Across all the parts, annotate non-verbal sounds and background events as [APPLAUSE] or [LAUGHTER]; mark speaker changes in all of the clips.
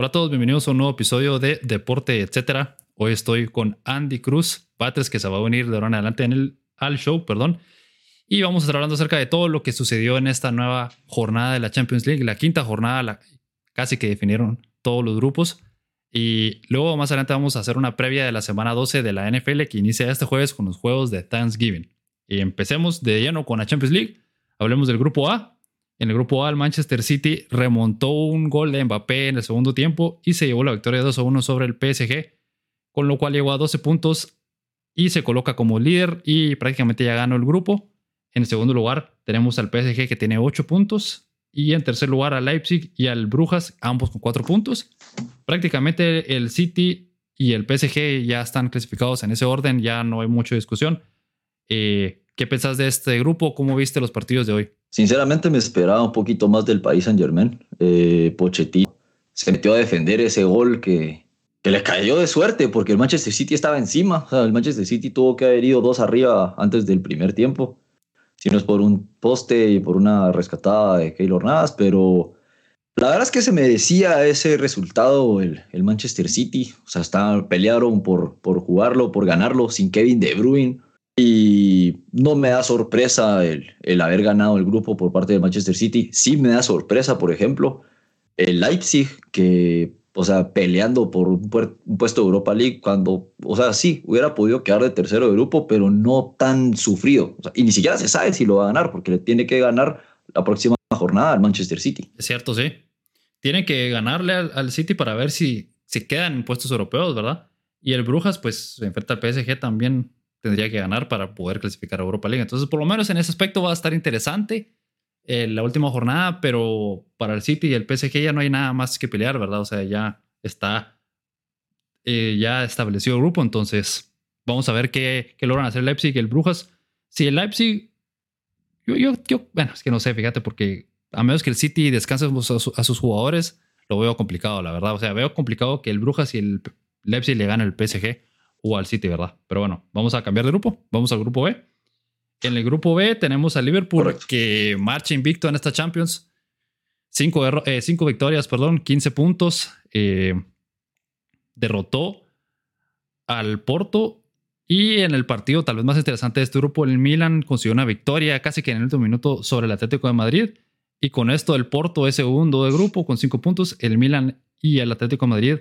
Speaker 1: Hola a todos, bienvenidos a un nuevo episodio de Deporte, etcétera. Hoy estoy con Andy Cruz, Patres, que se va a venir de ahora en adelante en el, al show, perdón. Y vamos a estar hablando acerca de todo lo que sucedió en esta nueva jornada de la Champions League, la quinta jornada, la, casi que definieron todos los grupos. Y luego más adelante vamos a hacer una previa de la semana 12 de la NFL que inicia este jueves con los juegos de Thanksgiving. Y empecemos de lleno con la Champions League. Hablemos del grupo A, en el grupo A, el Manchester City remontó un gol de Mbappé en el segundo tiempo y se llevó la victoria 2 a 1 sobre el PSG, con lo cual llegó a 12 puntos y se coloca como líder y prácticamente ya ganó el grupo. En el segundo lugar tenemos al PSG que tiene 8 puntos y en tercer lugar al Leipzig y al Brujas, ambos con 4 puntos. Prácticamente el City y el PSG ya están clasificados en ese orden, ya no hay mucha discusión. Eh, ¿Qué pensás de este grupo? ¿Cómo viste los partidos de hoy?
Speaker 2: Sinceramente me esperaba un poquito más del país Saint Germain. Eh, Pochettino se metió a defender ese gol que, que le cayó de suerte porque el Manchester City estaba encima. O sea, el Manchester City tuvo que haber ido dos arriba antes del primer tiempo. Si no es por un poste y por una rescatada de Keylor Navas, pero la verdad es que se merecía ese resultado el, el Manchester City. O sea, estaban, pelearon por, por jugarlo, por ganarlo sin Kevin De Bruyne y no me da sorpresa el, el, haber ganado el grupo por parte de Manchester City. Sí me da sorpresa, por ejemplo, el Leipzig, que, o sea, peleando por un, puesto de Europa League, cuando, o sea, sí, hubiera podido quedar de tercero de grupo, pero no tan sufrido. y ni siquiera se sabe si lo va a ganar, porque le tiene que ganar la próxima jornada al Manchester City.
Speaker 1: Es cierto, sí. Tiene que ganarle al, al City para ver si, si quedan en puestos europeos, ¿verdad? Y el Brujas, pues, se enfrenta al PSG también tendría que ganar para poder clasificar a Europa League. Entonces, por lo menos en ese aspecto va a estar interesante eh, la última jornada, pero para el City y el PSG ya no hay nada más que pelear, ¿verdad? O sea, ya está eh, ya establecido el grupo, entonces vamos a ver qué, logran hacer el Leipzig y el Brujas. Si el Leipzig, yo, yo, bueno, es que no sé, fíjate, porque a menos que el City descanse a, sus jugadores, lo veo complicado, la verdad. O sea, veo complicado que el Brujas y el Leipzig le ganen el PSG o al City, ¿verdad? Pero bueno, vamos a cambiar de grupo. Vamos al grupo B. En el grupo B tenemos a Liverpool que marcha invicto en esta Champions. Cinco, eh, cinco victorias, perdón, 15 puntos. Eh, derrotó al Porto. Y en el partido tal vez más interesante de este grupo, el Milan consiguió una victoria casi que en el último minuto sobre el Atlético de Madrid. Y con esto el Porto es segundo de grupo con cinco puntos. El Milan y el Atlético de Madrid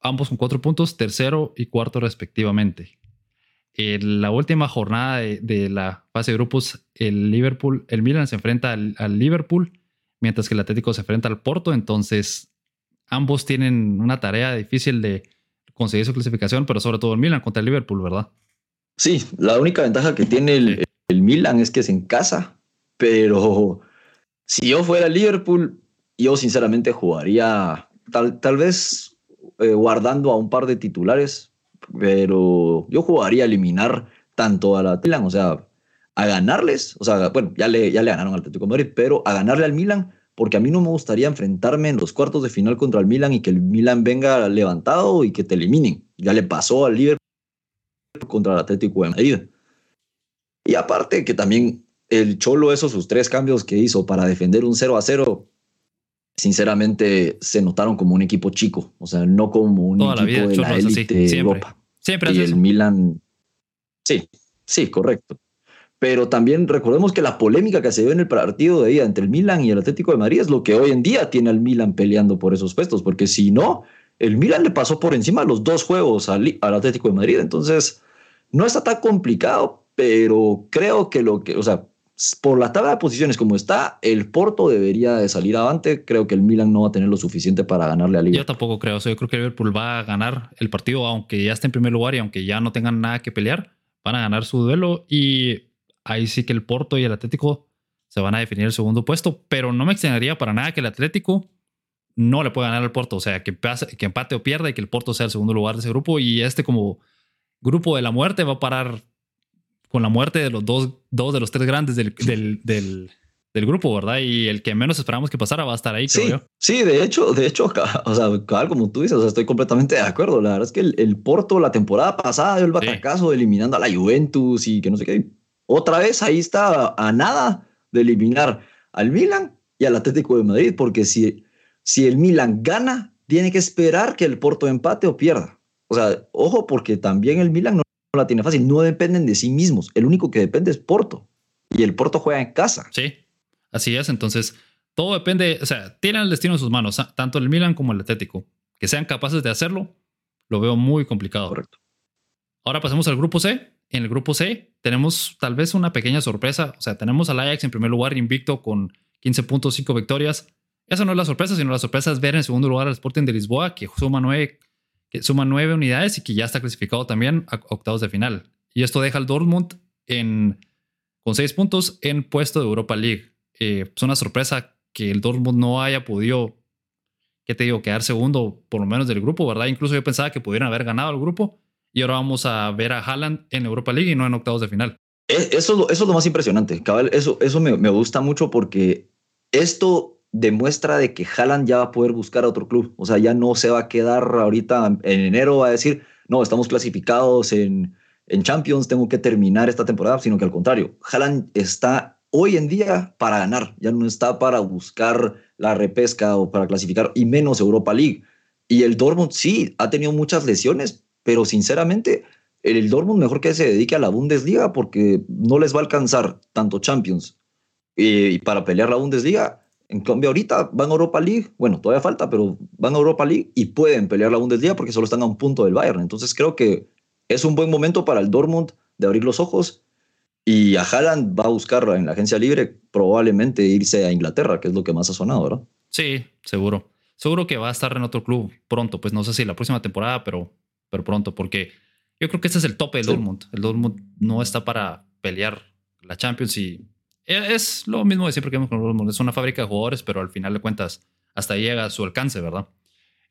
Speaker 1: ambos con cuatro puntos, tercero y cuarto respectivamente. En la última jornada de, la fase de grupos, el Liverpool, el Milan se enfrenta al, Liverpool, mientras que el Atlético se enfrenta al Porto. Entonces, ambos tienen una tarea difícil de conseguir su clasificación, pero sobre todo el Milan contra el Liverpool, ¿verdad?
Speaker 2: Sí, la única ventaja que tiene el, el Milan es que es en casa, pero si yo fuera Liverpool, yo sinceramente jugaría tal, tal vez eh, guardando a un par de titulares, pero yo jugaría a eliminar tanto a la Milan, o sea, a ganarles, o sea, bueno, ya le, ya le ganaron al Atlético de Madrid, pero a ganarle al Milan, porque a mí no me gustaría enfrentarme en los cuartos de final contra el Milan y que el Milan venga levantado y que te eliminen. Ya le pasó al Liverpool contra el Atlético de Madrid. Y aparte que también el Cholo, esos sus tres cambios que hizo para defender un 0 a 0, sinceramente se notaron como un equipo chico, o sea, no como un equipo de la élite de Europa.
Speaker 1: Siempre
Speaker 2: y el Milan, sí, sí, correcto. Pero también recordemos que la polémica que se dio en el partido de día entre el Milan y el Atlético de Madrid es lo que hoy en día tiene al Milan peleando por esos puestos, porque si no, el Milan le pasó por encima los dos juegos al, al Atlético de Madrid, entonces no está tan complicado, pero creo que lo que, o sea, por la tabla de posiciones como está, el Porto debería de salir adelante. Creo que el Milan no va a tener lo suficiente para ganarle al Liverpool.
Speaker 1: Yo tampoco creo. yo creo que el Liverpool va a ganar el partido, aunque ya esté en primer lugar y aunque ya no tengan nada que pelear. Van a ganar su duelo y ahí sí que el Porto y el Atlético se van a definir el segundo puesto. Pero no me extrañaría para nada que el Atlético no le pueda ganar al Porto. O sea, que, que empate o pierda y que el Porto sea el segundo lugar de ese grupo. Y este como grupo de la muerte va a parar con la muerte de los dos, dos de los tres grandes del, del, del, del, grupo, ¿verdad? Y el que menos esperamos que pasara va a estar ahí,
Speaker 2: sí,
Speaker 1: creo yo.
Speaker 2: Sí, de hecho, de hecho, o sea, como tú dices, o sea, estoy completamente de acuerdo. La verdad es que el, el Porto la temporada pasada dio el batacazo eliminando a la Juventus y que no sé qué. Otra vez ahí está a nada de eliminar al Milan y al Atlético de Madrid, porque si, si el Milan gana, tiene que esperar que el Porto empate o pierda. O sea, ojo, porque también el Milan no la tiene fácil, no dependen de sí mismos. El único que depende es Porto. Y el Porto juega en casa.
Speaker 1: Sí, así es. Entonces, todo depende, o sea, tienen el destino en sus manos, tanto el Milan como el Atlético. Que sean capaces de hacerlo, lo veo muy complicado.
Speaker 2: Correcto.
Speaker 1: Ahora pasemos al grupo C. En el grupo C tenemos tal vez una pequeña sorpresa. O sea, tenemos al Ajax en primer lugar, invicto con 15.5 victorias. Esa no es la sorpresa, sino la sorpresa es ver en segundo lugar al Sporting de Lisboa, que suma nueve, que suma nueve unidades y que ya está clasificado también a octavos de final. Y esto deja al Dortmund en, con seis puntos en puesto de Europa League. Eh, es una sorpresa que el Dortmund no haya podido, ¿qué te digo?, quedar segundo por lo menos del grupo, ¿verdad? Incluso yo pensaba que pudieran haber ganado el grupo y ahora vamos a ver a Haaland en Europa League y no en octavos de final.
Speaker 2: Eso es lo, eso es lo más impresionante, cabal. Eso, eso me, me gusta mucho porque esto demuestra de que Haaland ya va a poder buscar a otro club. O sea, ya no se va a quedar ahorita en enero a decir, no, estamos clasificados en, en Champions, tengo que terminar esta temporada, sino que al contrario, Haaland está hoy en día para ganar, ya no está para buscar la repesca o para clasificar, y menos Europa League. Y el Dortmund sí, ha tenido muchas lesiones, pero sinceramente, el Dortmund mejor que se dedique a la Bundesliga porque no les va a alcanzar tanto Champions eh, y para pelear la Bundesliga en cambio, ahorita van a Europa League, bueno, todavía falta, pero van a Europa League y pueden pelear la Bundesliga porque solo están a un punto del Bayern. Entonces creo que es un buen momento para el Dortmund de abrir los ojos y a Haaland va a buscar en la agencia libre probablemente irse a Inglaterra, que es lo que más ha sonado, ¿verdad?
Speaker 1: Sí, seguro. Seguro que va a estar en otro club pronto, pues no sé si la próxima temporada, pero, pero pronto, porque yo creo que este es el tope del Dortmund. El Dortmund no está para pelear la Champions y es lo mismo de siempre que hemos con Es una fábrica de jugadores, pero al final de cuentas, hasta ahí llega a su alcance, ¿verdad?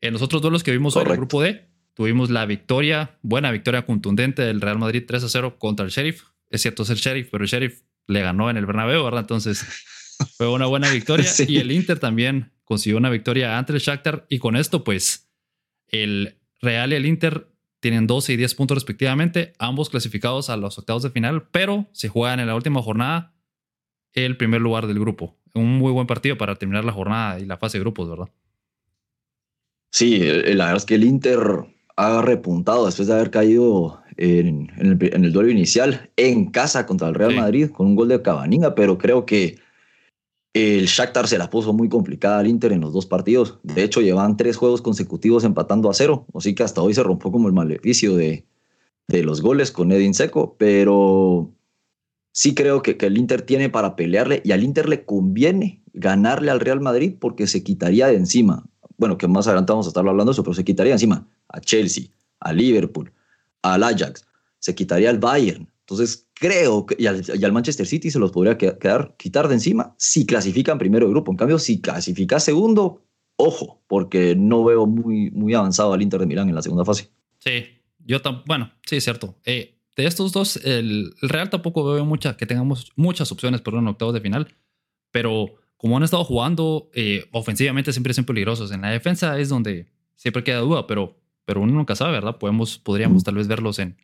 Speaker 1: En los otros duelos que vimos hoy en el grupo D, tuvimos la victoria, buena victoria contundente del Real Madrid 3 a 0 contra el Sheriff. Es cierto, es el Sheriff, pero el Sheriff le ganó en el Bernabéu, ¿verdad? Entonces [LAUGHS] fue una buena victoria. Y el Inter también consiguió una victoria ante el Shakhtar. Y con esto, pues, el Real y el Inter tienen 12 y 10 puntos respectivamente, ambos clasificados a los octavos de final, pero se juegan en la última jornada el primer lugar del grupo. Un muy buen partido para terminar la jornada y la fase de grupos, ¿verdad?
Speaker 2: Sí, la verdad es que el Inter ha repuntado después de haber caído en, el, duelo inicial en casa contra el Real Madrid con un gol de Cabaninga, pero creo que el Shakhtar se la puso muy complicada al Inter en los dos partidos. De hecho, llevan tres juegos consecutivos empatando a cero, así que hasta hoy se rompió como el maleficio de, de los goles con Edin Seco, pero sí creo que, el Inter tiene para pelearle y al Inter le conviene ganarle al Real Madrid porque se quitaría de encima, bueno, que más adelante vamos a estar hablando de eso, pero se quitaría de encima a Chelsea, a Liverpool, al Ajax, se quitaría al Bayern. Entonces creo que y al, Manchester City se los podría quedar, quitar de encima si clasifican primero de grupo. En cambio, si clasifica segundo, ojo, porque no veo muy, muy avanzado al Inter de Milán en la segunda fase.
Speaker 1: Sí, yo también, bueno, sí, es cierto. Eh, de estos dos, el, Real tampoco veo mucha, que tengamos muchas opciones por un octavo de final, pero como han estado jugando eh, ofensivamente siempre son peligrosos. En la defensa es donde siempre queda duda, pero, pero uno nunca sabe, ¿verdad? Podemos, podríamos tal vez verlos en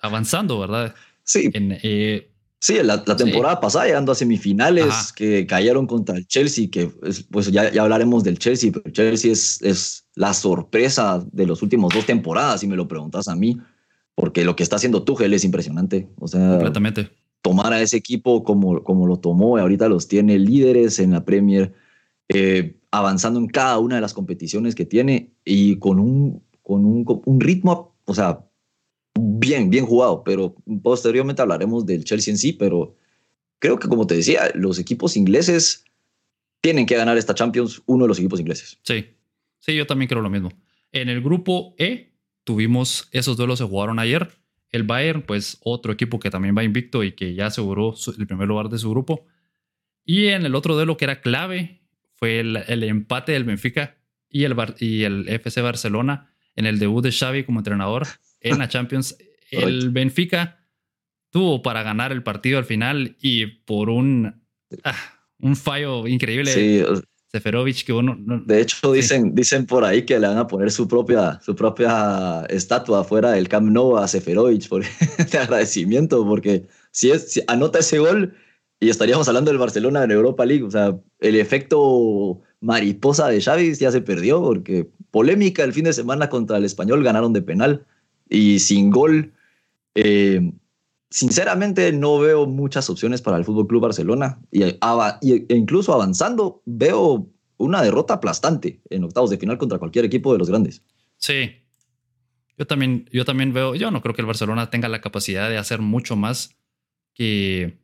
Speaker 1: avanzando, ¿verdad?
Speaker 2: Sí.
Speaker 1: Eh,
Speaker 2: sí, la, temporada pasada llegando a semifinales que cayeron contra el Chelsea, que pues ya, ya hablaremos del Chelsea, pero Chelsea es, es la sorpresa de los últimos dos temporadas, si me lo preguntas a mí porque lo que está haciendo Tuchel es impresionante. O sea,
Speaker 1: completamente.
Speaker 2: Tomar a ese equipo como, como lo tomó, y ahorita los tiene líderes en la Premier, eh, avanzando en cada una de las competiciones que tiene y con un, con un, un ritmo, o sea, bien, bien jugado, pero posteriormente hablaremos del Chelsea en sí, pero creo que como te decía, los equipos ingleses tienen que ganar esta Champions, uno de los equipos ingleses.
Speaker 1: Sí, sí, yo también creo lo mismo. En el grupo E tuvimos esos duelos se jugaron ayer. El Bayern, pues otro equipo que también va invicto y que ya aseguró el primer lugar de su grupo. Y en el otro duelo que era clave fue el, empate del Benfica y el, y el FC Barcelona en el debut de Xavi como entrenador en la Champions. [LAUGHS] El Benfica tuvo para ganar el partido al final y por un, ah, un fallo increíble.
Speaker 2: Sí,
Speaker 1: Seferovic, que uno...
Speaker 2: de hecho, dicen, dicen por ahí que le van a poner su propia, su propia estatua fuera del Camp Nou a Seferovic por [LAUGHS] de agradecimiento, porque si, es, si anota ese gol y estaríamos hablando del Barcelona en Europa League, o sea, el efecto mariposa de Xavi ya se perdió porque polémica el fin de semana contra el español ganaron de penal y sin gol. Eh, sinceramente no veo muchas opciones para el Fútbol Club Barcelona y, e incluso avanzando veo una derrota aplastante en octavos de final contra cualquier equipo de los grandes.
Speaker 1: Sí. Yo también, yo también veo, yo no creo que el Barcelona tenga la capacidad de hacer mucho más que,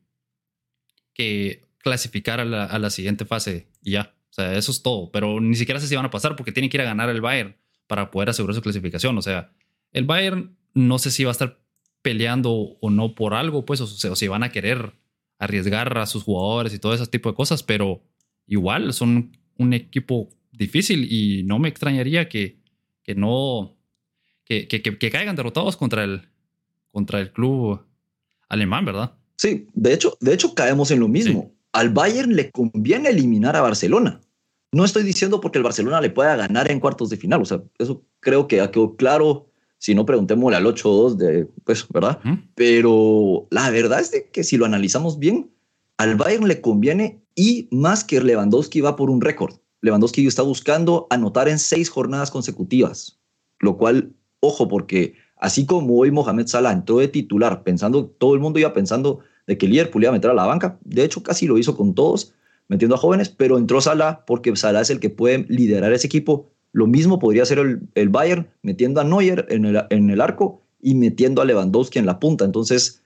Speaker 1: que clasificar a la, a la siguiente fase y ya. O sea, eso es todo. Pero ni siquiera sé si van a pasar porque tienen que ir a ganar el Bayern para poder asegurar su clasificación. O sea, el Bayern no sé si va a estar peleando o no por algo, pues, o, sea, o si van a querer arriesgar a sus jugadores y todo ese tipo de cosas, pero igual son un equipo difícil y no me extrañaría que, que no, que, que, que, caigan derrotados contra el, contra el club alemán, ¿verdad?
Speaker 2: Sí, de hecho, de hecho caemos en lo mismo. Al Bayern le conviene eliminar a Barcelona. No estoy diciendo porque el Barcelona le pueda ganar en cuartos de final, o sea, eso creo que ha quedado claro. Si no, preguntémosle al 8-2 de, pues, ¿verdad? Pero la verdad es que si lo analizamos bien, al Bayern le conviene y más que Lewandowski va por un récord. Lewandowski está buscando anotar en seis jornadas consecutivas, lo cual, ojo, porque así como hoy Mohamed Salah entró de titular, pensando, todo el mundo iba pensando de que Liverpool iba a meter a la banca, de hecho casi lo hizo con todos, metiendo a jóvenes, pero entró Salah porque Salah es el que puede liderar ese equipo. Lo mismo podría hacer el, el Bayern, metiendo a Neuer en el, en el arco y metiendo a Lewandowski en la punta. Entonces,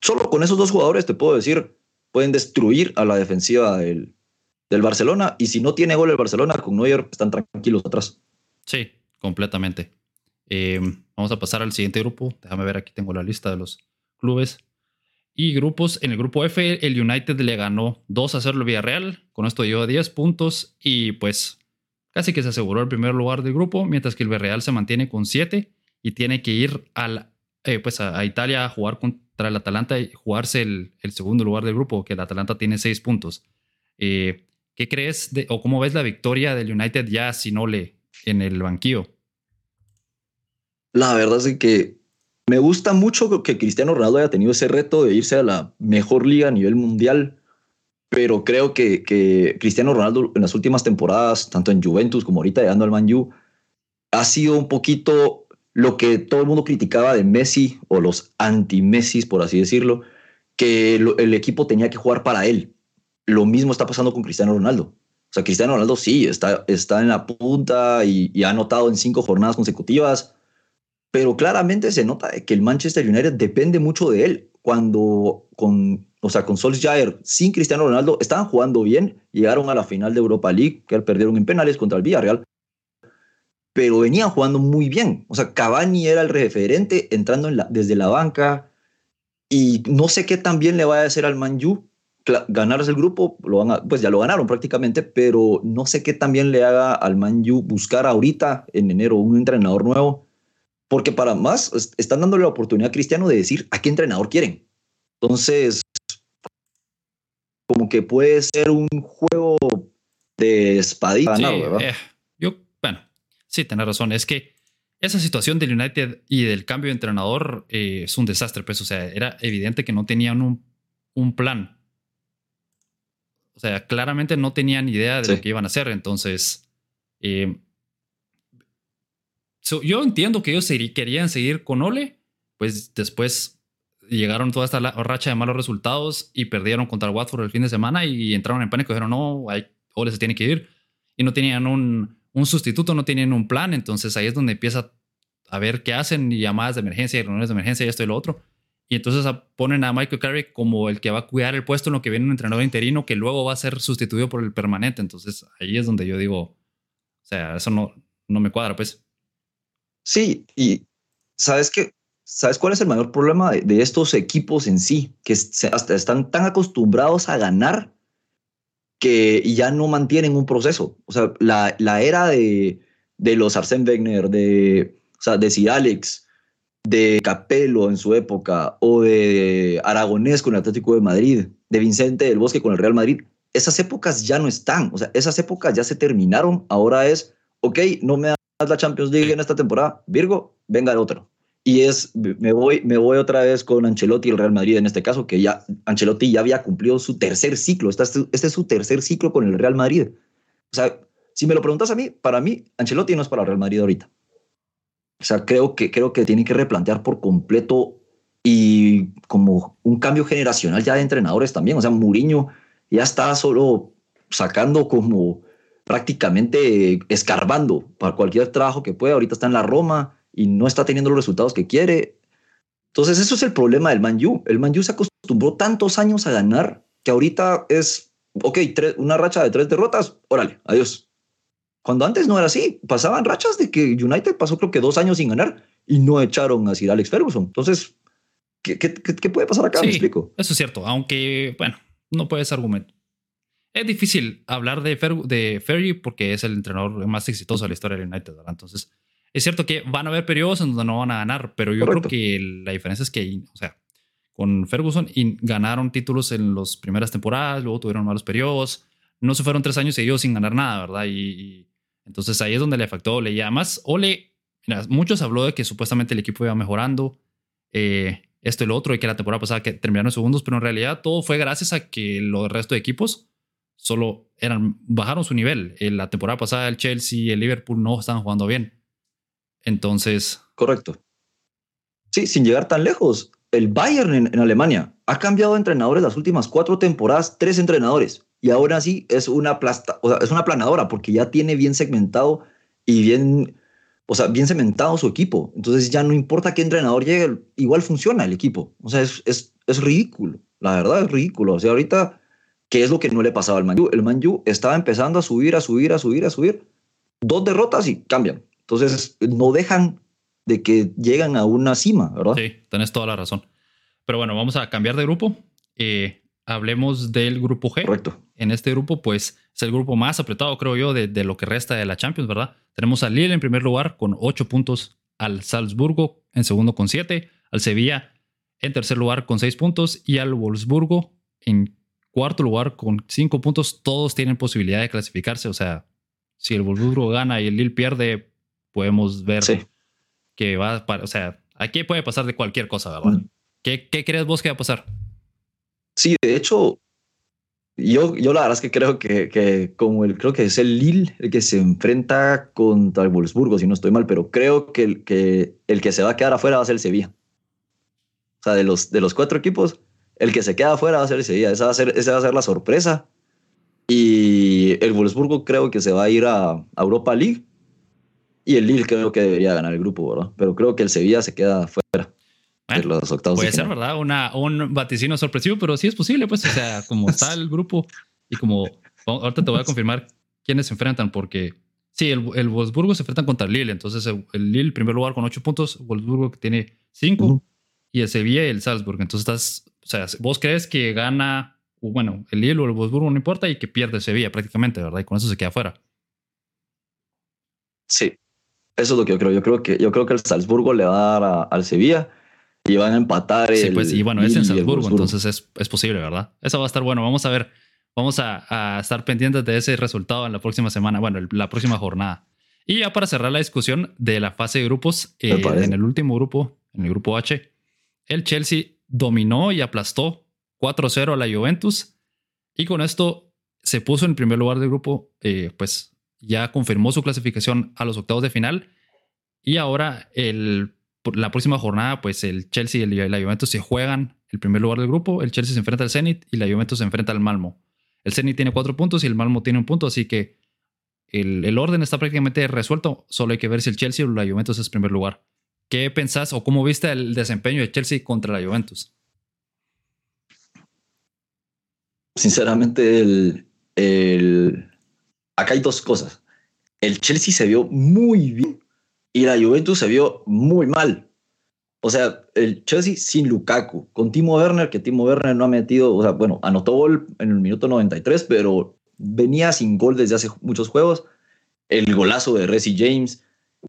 Speaker 2: solo con esos dos jugadores te puedo decir, pueden destruir a la defensiva del, del Barcelona. Y si no tiene gol el Barcelona, con Neuer están tranquilos atrás.
Speaker 1: Sí, completamente. Eh, vamos a pasar al siguiente grupo. Déjame ver, aquí tengo la lista de los clubes. Y grupos, en el grupo F, el United le ganó 2 a 0 al Villarreal. Con esto dio 10 puntos y pues casi que se aseguró el primer lugar del grupo, mientras que el Villarreal se mantiene con 7 y tiene que ir al, eh, pues a, Italia a jugar contra el Atalanta y jugarse el, segundo lugar del grupo, que el Atalanta tiene 6 puntos. Eh, ¿Qué crees o cómo ves la victoria del United ya sin Ole en el banquillo?
Speaker 2: La verdad es que me gusta mucho que Cristiano Ronaldo haya tenido ese reto de irse a la mejor liga a nivel mundial, pero creo que, Cristiano Ronaldo en las últimas temporadas, tanto en Juventus como ahorita llegando al Man U, ha sido un poquito lo que todo el mundo criticaba de Messi o los anti-Messi, por así decirlo, que el equipo tenía que jugar para él lo mismo está pasando con Cristiano Ronaldo. O sea, Cristiano Ronaldo sí, está, está en la punta y, ha anotado en cinco jornadas consecutivas, pero claramente se nota que el Manchester United depende mucho de él. Cuando con, o sea, con Solskjaer sin Cristiano Ronaldo estaban jugando bien, llegaron a la final de Europa League, que perdieron en penales contra el Villarreal, pero venían jugando muy bien. O sea, Cavani era el referente entrando en la, desde la banca y no sé qué tan bien le va a hacer al Man U, ganarse el grupo, lo van pues ya lo ganaron prácticamente, pero no sé qué también le haga al Man U buscar ahorita en enero un entrenador nuevo, porque para más están dándole la oportunidad a Cristiano de decir a qué entrenador quieren. Entonces, como que puede ser un juego de espadita ¿verdad?
Speaker 1: Eh, yo, bueno, sí, tenés razón. Es que esa situación del United y del cambio de entrenador eh, es un desastre, pues, o sea, era evidente que no tenían un, un plan o sea, claramente no tenían idea de lo que iban a hacer. Entonces, eh, yo entiendo que ellos querían seguir con Ole, pues después llegaron toda esta racha de malos resultados y perdieron contra Watford el fin de semana y entraron en pánico y dijeron, no, Ole se tiene que ir. Y no tenían un, un sustituto, no tenían un plan. Entonces ahí es donde empieza a ver qué hacen y llamadas de emergencia y reuniones de emergencia y esto y lo otro. Y entonces ponen a Michael Carrick como el que va a cuidar el puesto en lo que viene un entrenador interino que luego va a ser sustituido por el permanente. Entonces ahí es donde yo digo, o sea, eso no, no me cuadra, pues.
Speaker 2: Sí, y sabes que, ¿sabes cuál es el mayor problema de, estos equipos en sí? Que hasta están tan acostumbrados a ganar que ya no mantienen un proceso. O sea, la, la era de, de los Arsène Wenger, de, o sea, de Alex, de Capello en su época o de Aragonés con el Atlético de Madrid, de Vicente del Bosque con el Real Madrid, esas épocas ya no están, o sea, esas épocas ya se terminaron, ahora es, ok, no me la Champions League en esta temporada, Virgo, venga el otro. Y es, me voy, me voy otra vez con Ancelotti y el Real Madrid en este caso, que ya Ancelotti ya había cumplido su tercer ciclo, este, este es su tercer ciclo con el Real Madrid. O sea, si me lo preguntas a mí, para mí, Ancelotti no es para Real Madrid ahorita. O sea, creo que, creo que tiene que replantear por completo y como un cambio generacional ya de entrenadores también. O sea, Mourinho ya está solo sacando como prácticamente escarbando para cualquier trabajo que pueda. Ahorita está en la Roma y no está teniendo los resultados que quiere. Entonces, eso es el problema del Man U. El Man U se acostumbró tantos años a ganar que ahorita es, ok, una racha de tres derrotas, órale, adiós. Cuando antes no era así, pasaban rachas de que United pasó creo que dos años sin ganar y no echaron a Sir Alex Ferguson. Entonces, ¿qué, qué, qué puede pasar acá?
Speaker 1: Sí,
Speaker 2: ¿Me explico?
Speaker 1: Eso es cierto, aunque, bueno, no puedes argumentar. Es difícil hablar de, Fer de Fergie porque es el entrenador más exitoso de la historia del United, ¿verdad? Entonces, es cierto que van a haber periodos en donde no van a ganar, pero yo Correcto. creo que la diferencia es que, o sea, con Ferguson y ganaron títulos en las primeras temporadas, luego tuvieron malos periodos, no se fueron tres años seguidos sin ganar nada, ¿verdad? Y, y entonces ahí es donde le afectó a Ole. Y además, Ole, mira, muchos habló de que supuestamente el equipo iba mejorando, eh, esto y lo otro, y que la temporada pasada que terminaron segundos, pero en realidad todo fue gracias a que los resto de equipos solo eran, bajaron su nivel. En la temporada pasada el Chelsea y el Liverpool no estaban jugando bien. Entonces.
Speaker 2: Correcto. Sí, sin llegar tan lejos. El Bayern en, Alemania ha cambiado de entrenadores las últimas cuatro temporadas, tres entrenadores. Y ahora sí es una, plasta, o sea, es una planadora porque ya tiene bien segmentado y bien, o sea, bien cementado su equipo. Entonces ya no importa qué entrenador llegue, igual funciona el equipo. O sea, es, es, es ridículo. La verdad es ridículo. O sea, ahorita ¿Qué es lo que no le pasaba al Manju? El Manju estaba empezando a subir, a subir, a subir, a subir. Dos derrotas y cambian. Entonces no dejan de que llegan a una cima, ¿verdad?
Speaker 1: Sí, tenés toda la razón. Pero bueno, vamos a cambiar de grupo. Eh, hablemos del grupo G.
Speaker 2: Correcto.
Speaker 1: En este grupo, pues es el grupo más apretado, creo yo, de, de, lo que resta de la Champions, ¿verdad? Tenemos al Lille en primer lugar con ocho puntos, al Salzburgo en segundo con siete, al Sevilla en tercer lugar con seis puntos y al Wolfsburgo en cuarto lugar con cinco puntos, todos tienen posibilidad de clasificarse. O sea, si el Wolfsburgo gana y el Lille pierde, podemos ver
Speaker 2: sí.
Speaker 1: que va, para, o sea, aquí puede pasar de cualquier cosa, ¿verdad? Mm. ¿Qué, ¿Qué, crees vos que va a pasar?
Speaker 2: Sí, de hecho, yo, yo la verdad es que creo que, que, como el, creo que es el Lille el que se enfrenta contra el Wolfsburgo, si no estoy mal, pero creo que el que, el que se va a quedar afuera va a ser el Sevilla. O sea, de los, de los cuatro equipos, el que se queda afuera va a ser ese día. Esa va a ser, esa va a ser la sorpresa. Y el Wolfsburgo creo que se va a ir a Europa League. Y el Lille creo que debería ganar el grupo, ¿verdad? Pero creo que el Sevilla se queda fuera bueno, de los octavos.
Speaker 1: Puede ser, ¿verdad? Una, un vaticino sorpresivo, pero sí es posible, pues. O sea, como [LAUGHS] está el grupo y como. Ahorita te voy a confirmar quiénes se enfrentan, porque sí, el, el Wolfsburgo se enfrentan contra el Lille. Entonces, el, el Lille, primer lugar con ocho puntos, Wolfsburgo que tiene cinco, uh -huh. y el Sevilla y el Salzburg. Entonces, estás sea, vos crees que gana, bueno, el Lille o el Wolfsburgo no importa y que pierde Sevilla prácticamente, ¿verdad? Y con eso se queda fuera.
Speaker 2: Sí, eso es lo que yo creo. Yo creo que, yo creo que el Salzburgo le va a dar a, al Sevilla y van a empatar.
Speaker 1: Sí,
Speaker 2: el,
Speaker 1: pues, y bueno, es en Salzburgo, entonces es, es, posible, ¿verdad? Eso va a estar bueno. Vamos a ver, vamos a, a estar pendientes de ese resultado en la próxima semana, bueno, el, la próxima jornada. Y ya para cerrar la discusión de la fase de grupos, eh, en el último grupo, en el grupo H, el Chelsea dominó y aplastó 4-0 a la Juventus y con esto se puso en primer lugar del grupo, eh, pues ya confirmó su clasificación a los octavos de final y ahora el, la próxima jornada pues el Chelsea y la Juventus se juegan el primer lugar del grupo, el Chelsea se enfrenta al Zenit y la Juventus se enfrenta al Malmo. El Zenit tiene cuatro puntos y el Malmo tiene un punto, así que el, el orden está prácticamente resuelto, solo hay que ver si el Chelsea o la Juventus es primer lugar. ¿Qué pensás o cómo viste el desempeño de Chelsea contra la Juventus?
Speaker 2: Sinceramente, el, acá hay dos cosas. El Chelsea se vio muy bien y la Juventus se vio muy mal. O sea, el Chelsea sin Lukaku, con Timo Werner, que Timo Werner no ha metido, o sea, bueno, anotó gol en el minuto 93, pero venía sin gol desde hace muchos juegos. El golazo de Resi James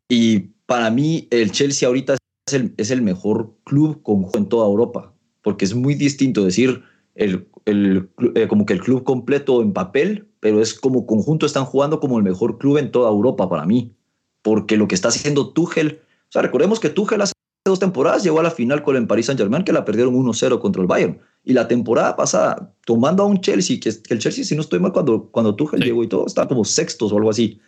Speaker 2: y para mí el Chelsea ahorita es el, es el mejor club conjunto en toda Europa, porque es muy distinto decir el, el, eh, como que el club completo en papel, pero es como conjunto están jugando como el mejor club en toda Europa para mí, porque lo que está haciendo Tuchel, o sea, recordemos que Tuchel hace dos temporadas llegó a la final con el Paris Saint-Germain que la perdieron 1-0 contra el Bayern. Y la temporada pasada, tomando a un Chelsea, que, que el Chelsea, si no estoy mal, cuando, cuando Tuchel sí. llegó y todo, estaba como sextos o algo así.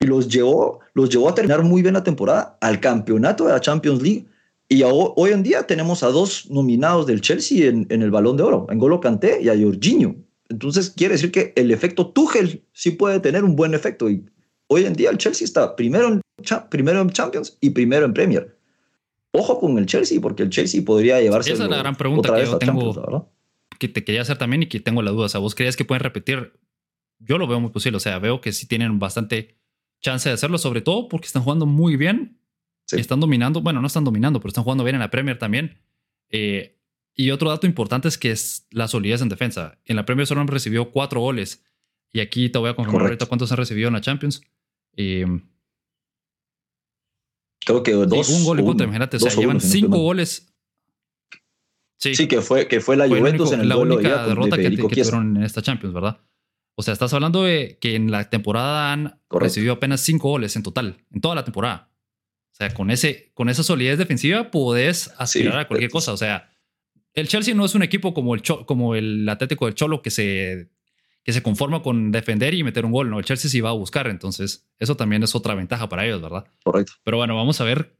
Speaker 2: Y los llevó, los llevó a terminar muy bien la temporada, al campeonato de la Champions League. Y hoy en día tenemos a dos nominados del Chelsea en, en el Balón de Oro, en Golo Kanté y a Jorginho. Entonces quiere decir que el efecto Tuchel sí puede tener un buen efecto. Y hoy en día el Chelsea está primero en, primero en Champions y primero en Premier. Ojo con el Chelsea, porque el Chelsea podría llevarse.
Speaker 1: Esa es la gran pregunta que yo tengo. que te quería hacer también y que tengo la duda. O sea, ¿vos creías que pueden repetir? Yo lo veo muy posible. O sea, veo que sí tienen bastante chance de hacerlo, sobre todo porque están jugando muy bien. Están dominando, bueno, no están dominando, pero están jugando bien en la Premier también. Eh, y otro dato importante es que es la solidez en defensa. En la Premier solo han recibido cuatro goles. Y aquí te voy a confirmar ahorita cuántos han recibido en la Champions. Eh,
Speaker 2: Creo que dos.
Speaker 1: un gol y contra, imagínate. O sea, llevan cinco goles.
Speaker 2: Sí. sí, que fue, que fue la Juventus en el
Speaker 1: la única derrota que, tuvieron en esta Champions, ¿verdad? O sea, estás hablando de que en la temporada han recibido apenas cinco goles en total, en toda la temporada. O sea, con, ese, con esa solidez defensiva podés aspirar a cualquier cosa. O sea, el Chelsea no es un equipo como el, como el Atlético del Cholo que se, que se conforma con defender y meter un gol. No, el Chelsea sí va a buscar. Entonces, eso también es otra ventaja para ellos, ¿verdad?
Speaker 2: Correcto.
Speaker 1: Pero bueno, vamos a ver.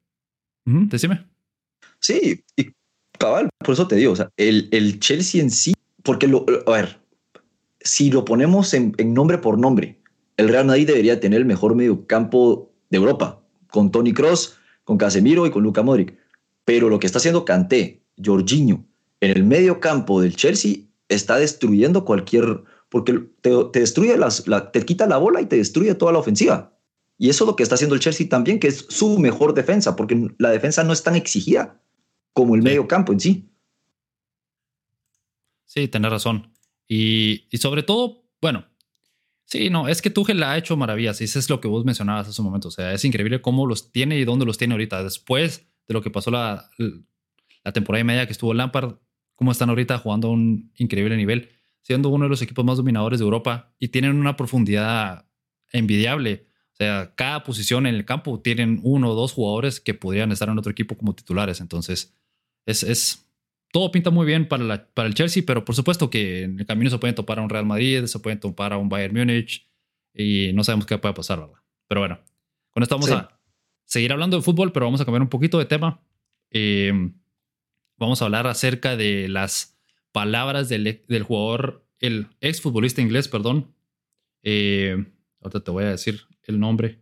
Speaker 1: decime.
Speaker 2: Sí, y cabal, por eso te digo, o sea, el, el Chelsea en sí, porque lo, a ver, si lo ponemos en, nombre por nombre, el Real Madrid debería tener el mejor mediocampo de Europa, con Tony Cross, con Casemiro y con Luka Modric. Pero lo que está haciendo Kanté, Jorginho, en el medio campo del Chelsea está destruyendo cualquier, porque te, destruye las, te quita la bola y te destruye toda la ofensiva. Y eso es lo que está haciendo el Chelsea también, que es su mejor defensa, porque la defensa no es tan exigida como el medio campo en sí.
Speaker 1: Sí, tenés razón. Y, sobre todo, bueno, sí, no, es que Tuchel ha hecho maravillas y eso es lo que vos mencionabas hace un momento. O sea, es increíble cómo los tiene y dónde los tiene ahorita. Después de lo que pasó la, temporada y media que estuvo Lampard, cómo están ahorita jugando a un increíble nivel, siendo uno de los equipos más dominadores de Europa y tienen una profundidad envidiable. O sea, cada posición en el campo tienen uno o dos jugadores que podrían estar en otro equipo como titulares. Entonces, es, es todo pinta muy bien para, la, para el Chelsea, pero por supuesto que en el camino se pueden topar a un Real Madrid, se pueden topar a un Bayern Múnich y no sabemos qué puede pasar, ¿verdad? Pero bueno, con esto vamos a seguir hablando de fútbol, pero vamos a cambiar un poquito de tema. Eh, vamos a hablar acerca de las palabras del, del jugador, el exfutbolista inglés, perdón. Eh, ahorita te voy a decir el nombre.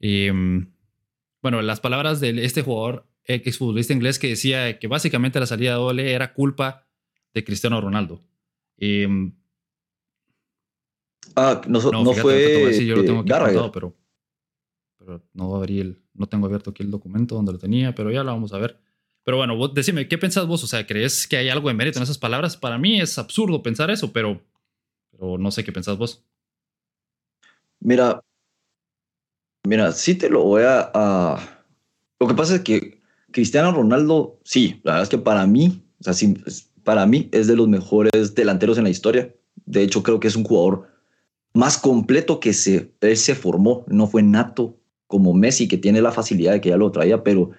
Speaker 1: Eh, bueno, las palabras de este jugador exfutbolista inglés que decía que básicamente la salida de Ole era culpa de Cristiano Ronaldo.
Speaker 2: Em, ah, no, no, fue.
Speaker 1: yo lo tengo aquí pero, pero no abrí el, no tengo abierto aquí el documento donde lo tenía, pero ya lo vamos a ver. Pero bueno, vos, decime, ¿qué pensás vos? O sea, ¿crees que hay algo de mérito en esas palabras? Para mí es absurdo pensar eso, pero, pero no sé qué pensás vos.
Speaker 2: Mira, mira, sí te lo voy a lo que pasa es que Cristiano Ronaldo, sí, la verdad es que para mí, o sea, sí, para mí es de los mejores delanteros en la historia. De hecho, creo que es un jugador más completo que se, él se formó. No fue nato como Messi, que tiene la facilidad de que ya lo traía, pero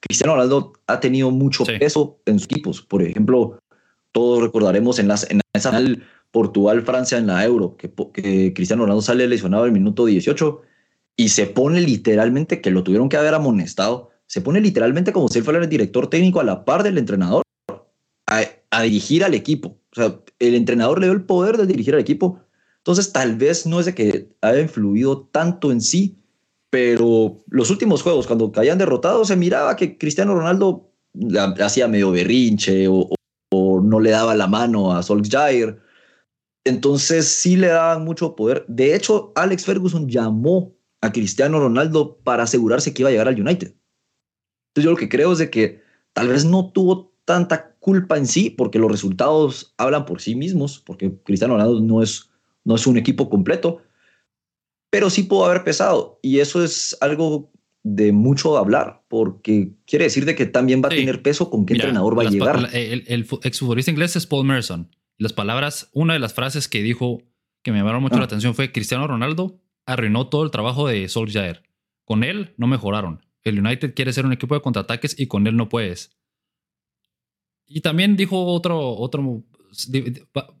Speaker 2: Cristiano Ronaldo ha tenido mucho peso en sus equipos. Por ejemplo, todos recordaremos en, las, en esa Portugal-Francia en la Euro, que, que Cristiano Ronaldo sale lesionado el minuto 18 y se pone literalmente que lo tuvieron que haber amonestado se pone literalmente como si él fuera el director técnico a la par del entrenador a, dirigir al equipo. O sea, el entrenador le dio el poder de dirigir al equipo. Entonces, tal vez no es de que haya influido tanto en sí, pero los últimos juegos, cuando caían derrotados, se miraba que Cristiano Ronaldo hacía medio berrinche o, o, no le daba la mano a Solskjaer. Entonces, sí le daban mucho poder. De hecho, Alex Ferguson llamó a Cristiano Ronaldo para asegurarse que iba a llegar al United. Entonces yo lo que creo es de que tal vez no tuvo tanta culpa en sí, porque los resultados hablan por sí mismos, porque Cristiano Ronaldo no es, no es un equipo completo, pero sí pudo haber pesado. Y eso es algo de mucho hablar, porque quiere decir de que también va a tener peso con qué entrenador va a llegar.
Speaker 1: El, el, exfutbolista inglés es Paul Merson. Las palabras, una de las frases que dijo que me llamaron mucho la ah. atención fue Cristiano Ronaldo arruinó todo el trabajo de Solskjaer. Con él no mejoraron. El United quiere ser un equipo de contraataques y con él no puedes. Y también dijo otro, otro,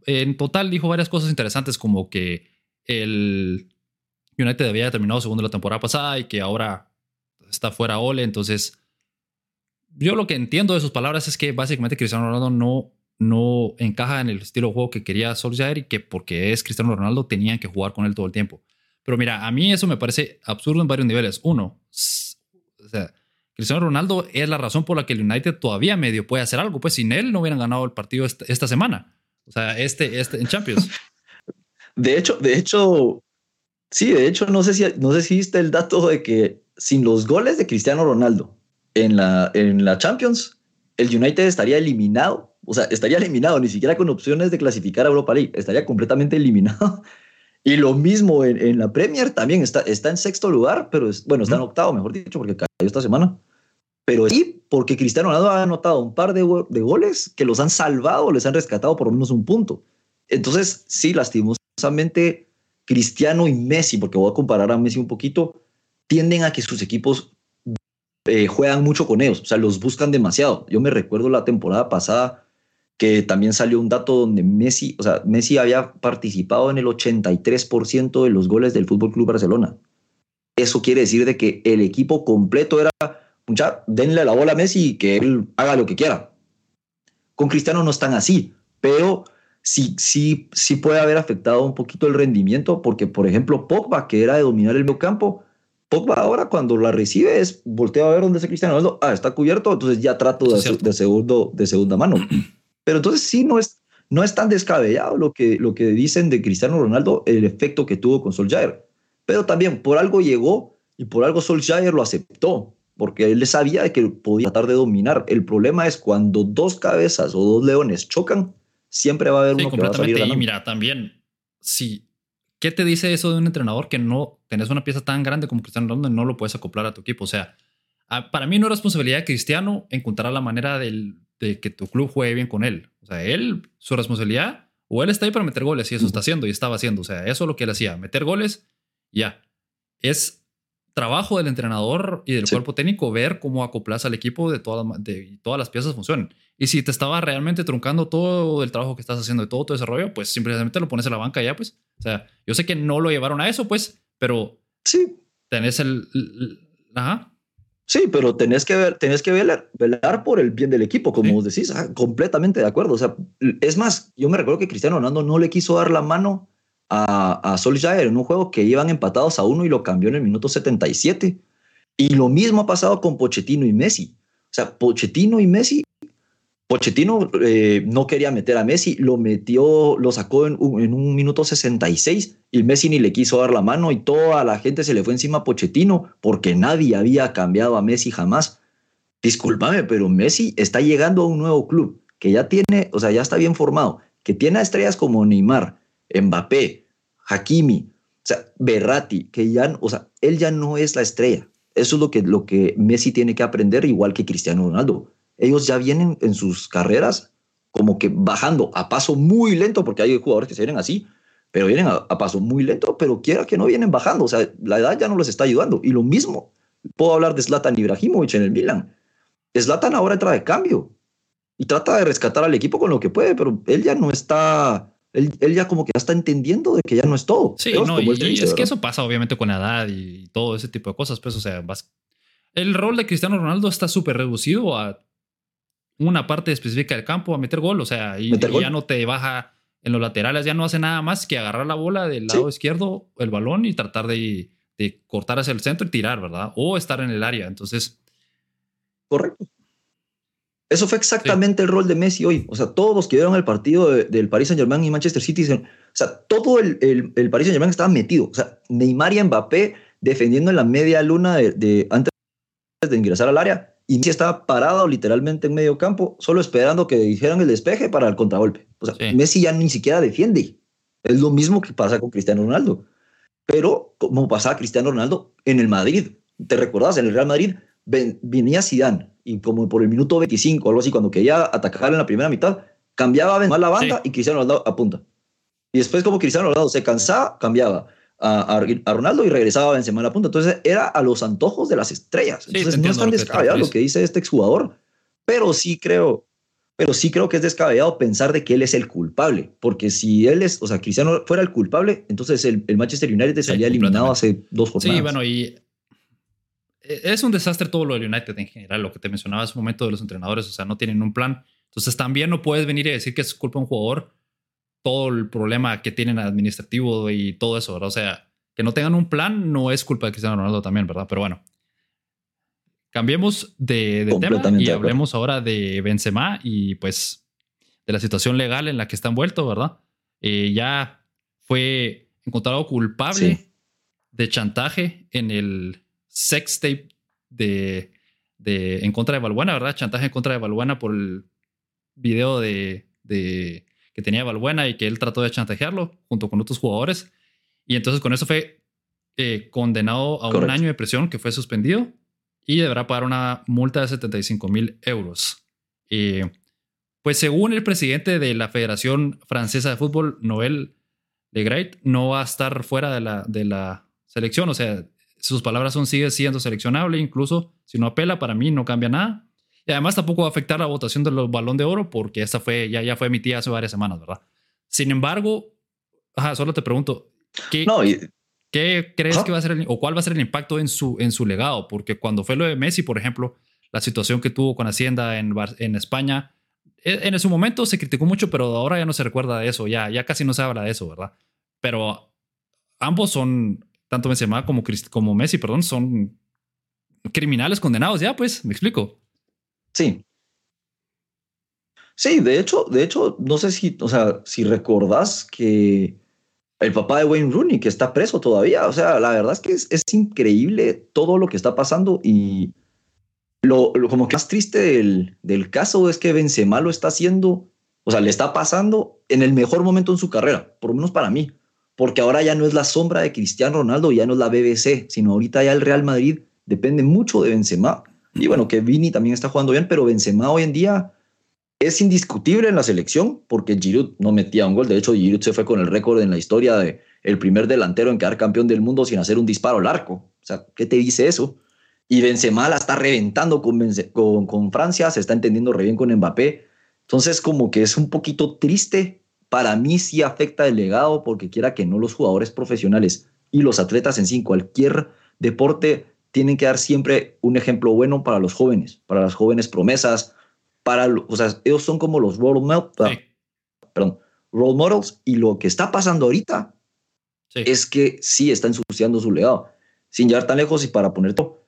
Speaker 1: en total dijo varias cosas interesantes como que el, United había terminado segundo la temporada pasada y que ahora está fuera Ole. Entonces, yo lo que entiendo de sus palabras es que básicamente Cristiano Ronaldo no, no encaja en el estilo de juego que quería Solskjaer y que porque es Cristiano Ronaldo tenían que jugar con él todo el tiempo. Pero mira, a mí eso me parece absurdo en varios niveles. Uno, sea, Cristiano Ronaldo es la razón por la que el United todavía medio puede hacer algo. Pues sin él no hubieran ganado el partido esta, semana. O sea, este, este en Champions. [LAUGHS]
Speaker 2: De hecho, de hecho, sí, de hecho, no sé si, no sé si viste el dato de que sin los goles de Cristiano Ronaldo en la, en la Champions, el United estaría eliminado. O sea, estaría eliminado, ni siquiera con opciones de clasificar a Europa League. Estaría completamente eliminado. [LAUGHS] Y lo mismo en, la Premier también está, está en sexto lugar, pero es, bueno, está en octavo, mejor dicho, porque cayó esta semana. Pero sí, porque Cristiano Ronaldo ha anotado un par de, de goles que los han salvado, les han rescatado por lo menos un punto. Entonces, sí, lastimosamente, Cristiano y Messi, porque voy a comparar a Messi un poquito, tienden a que sus equipos eh, juegan mucho con ellos, o sea, los buscan demasiado. Yo me recuerdo la temporada pasada que también salió un dato donde Messi, o sea, Messi había participado en el 83% de los goles del Fútbol Club Barcelona. Eso quiere decir de que el equipo completo era, ya, denle la bola a Messi y que él haga lo que quiera. Con Cristiano no están así, pero sí, sí, sí puede haber afectado un poquito el rendimiento, porque, por ejemplo, Pogba, que era de dominar el medio campo, Pogba ahora cuando la recibe es volteo a ver dónde está Cristiano Ronaldo. Ah, está cubierto, entonces ya trato de, de, segundo, de segunda mano. Pero entonces sí no es, no es tan descabellado lo que, lo que dicen de Cristiano Ronaldo, el efecto que tuvo con Solskjaer. Pero también por algo llegó y por algo Solskjaer lo aceptó, porque él sabía que podía tratar de dominar. El problema es cuando dos cabezas o dos leones chocan, siempre va a haber uno que va a salir
Speaker 1: Y mira, también, si ¿Qué te dice eso de un entrenador que no tenés una pieza tan grande como Cristiano Ronaldo y no lo puedes acoplar a tu equipo? O sea, para mí no es responsabilidad de Cristiano encontrar la manera de que tu club juegue bien con él. O sea, él, su responsabilidad, o él está ahí para meter goles y eso está haciendo y estaba haciendo. O sea, eso es lo que él hacía, meter goles, ya. Es trabajo del entrenador y del cuerpo técnico ver cómo acoplas al equipo de, todas de todas las piezas funcionen. Y si te estaba realmente truncando todo el trabajo que estás haciendo de todo tu desarrollo, pues simplemente lo pones en la banca ya, pues. O sea, yo sé que no lo llevaron a eso, pues, pero
Speaker 2: sí.
Speaker 1: tenés el, ajá.
Speaker 2: Sí, pero tenés que ver, tenés que velar, velar por el bien del equipo, como vos decís, ah, completamente de acuerdo. O sea, es más, yo me recuerdo que Cristiano Ronaldo no le quiso dar la mano a, a Solskjaer en un juego que iban empatados a uno y lo cambió en el minuto 77. Y lo mismo ha pasado con Pochettino y Messi. O sea, Pochettino y Messi, Pochettino eh, no quería meter a Messi, lo metió, lo sacó en un, minuto 66 y Messi ni le quiso dar la mano y toda la gente se le fue encima a Pochettino porque nadie había cambiado a Messi jamás. Discúlpame, pero Messi está llegando a un nuevo club que ya tiene, o sea, ya está bien formado, que tiene estrellas como Neymar, Mbappé, Hakimi, o sea, Berratti, que ya, o sea, él ya no es la estrella. Eso es lo que, lo que Messi tiene que aprender, igual que Cristiano Ronaldo. Ellos ya vienen en sus carreras como que bajando a paso muy lento, porque hay jugadores que se vienen así, pero vienen a, paso muy lento, pero quiera que no vienen bajando. O sea, la edad ya no les está ayudando. Y lo mismo, puedo hablar de Zlatan Ibrahimovic en el Milan. Zlatan ahora entra de cambio y trata de rescatar al equipo con lo que puede, pero él ya no está él, ya como que ya está entendiendo de que ya no es todo.
Speaker 1: Sí, no, y, es que eso pasa obviamente con la edad y todo ese tipo de cosas. Pues, o sea, el rol de Cristiano Ronaldo está súper reducido a una parte específica del campo, a meter gol. O sea, y, ya no te baja en los laterales, ya no hace nada más que agarrar la bola del lado izquierdo, el balón y tratar de, de cortar hacia el centro y tirar, ¿verdad? O estar en el área. Entonces.
Speaker 2: Correcto. Eso fue exactamente el rol de Messi hoy. O sea, todos los que vieron el partido del Paris Saint-Germain y Manchester City, o sea, todo el, el, Paris Saint-Germain estaba metido. O sea, Neymar y Mbappé defendiendo en la media luna de, antes de ingresar al área. Y Messi estaba parado literalmente en medio campo, solo esperando que dijeran el despeje para el contragolpe. O sea, Messi ya ni siquiera defiende. Es lo mismo que pasa con Cristiano Ronaldo. Pero como pasaba Cristiano Ronaldo en el Madrid. ¿Te recordás? En el Real Madrid venía Zidane y como por el minuto 25 o algo así, cuando quería atacar en la primera mitad, cambiaba a la banda y Cristiano Ronaldo apunta. Y después como Cristiano Ronaldo se cansaba, cambiaba a, a, Ronaldo y regresaba a Benzema a la punta. Entonces era a los antojos de las estrellas. Entonces no es tan descabellado lo que dice este exjugador, pero sí creo, pero sí creo que es descabellado pensar de que él es el culpable, porque si él es, o sea, Cristiano fuera el culpable, entonces el, Manchester United salía eliminado hace dos jornadas.
Speaker 1: Sí, bueno, y e, es un desastre todo lo del United en general, lo que te mencionaba hace un momento de los entrenadores, o sea, no tienen un plan. Entonces también no puedes venir y decir que es culpa de un jugador todo el problema que tienen administrativo y todo eso, ¿verdad? O sea, que no tengan un plan no es culpa de Cristiano Ronaldo también, ¿verdad? Pero bueno, cambiemos de, tema y hablemos ahora de Benzema y pues de la situación legal en la que está envuelto, ¿verdad? Eh, ya fue encontrado culpable de chantaje en el sex tape de, de, en contra de Balbuena, ¿verdad? Chantaje en contra de Balbuena por el video de, de que tenía Balbuena y que él trató de chantajearlo junto con otros jugadores. Y entonces con eso fue eh, condenado a un año de prisión que fue suspendido y deberá pagar una multa de 75 mil euros. Eh, pues según el presidente de la Federación Francesa de Fútbol, Noel Legret, no va a estar fuera de la, de la selección. O sea, sus palabras son sigue siendo seleccionable, incluso si no apela, para mí no cambia nada. Y además tampoco va a afectar la votación del balón de oro porque esta fue, ya, ya fue emitida hace varias semanas, ¿verdad? Sin embargo, solo te pregunto, ¿qué, ¿qué crees que va a ser el, o cuál va a ser el impacto en su, en su legado? Porque cuando fue lo de Messi, por ejemplo, la situación que tuvo con Hacienda en, en España, e, en ese momento se criticó mucho, pero ahora ya no se recuerda de eso, ya, ya casi no se habla de eso, ¿verdad? Pero ambos son tanto Benzema como, como Messi, perdón, son criminales condenados ya, pues, me explico.
Speaker 2: Sí. Sí, de hecho, de hecho, no sé si, o sea, si recordás que el papá de Wayne Rooney, que está preso todavía, o sea, la verdad es que es, increíble todo lo que está pasando y lo, como que más triste del, del, caso es que Benzema lo está haciendo, o sea, le está pasando en el mejor momento en su carrera, por lo menos para mí porque ahora ya no es la sombra de Cristiano Ronaldo, ya no es la BBC, sino ahorita ya el Real Madrid depende mucho de Benzema. Y bueno, que Vini también está jugando bien, pero Benzema hoy en día es indiscutible en la selección porque Giroud no metía un gol. De hecho, Giroud se fue con el récord en la historia de el primer delantero en quedar campeón del mundo sin hacer un disparo al arco. O sea, ¿qué te dice eso? Y Benzema la está reventando con, con, Francia, se está entendiendo re bien con Mbappé. Entonces, como que es un poquito triste para mí sí afecta el legado porque quiera que no los jugadores profesionales y los atletas en sí, cualquier deporte, tienen que dar siempre un ejemplo bueno para los jóvenes, para las jóvenes promesas, para, o sea, ellos son como los role, models, ah, perdón, role models y lo que está pasando ahorita es que sí está ensuciando su legado. Sin llegar tan lejos y para poner todo,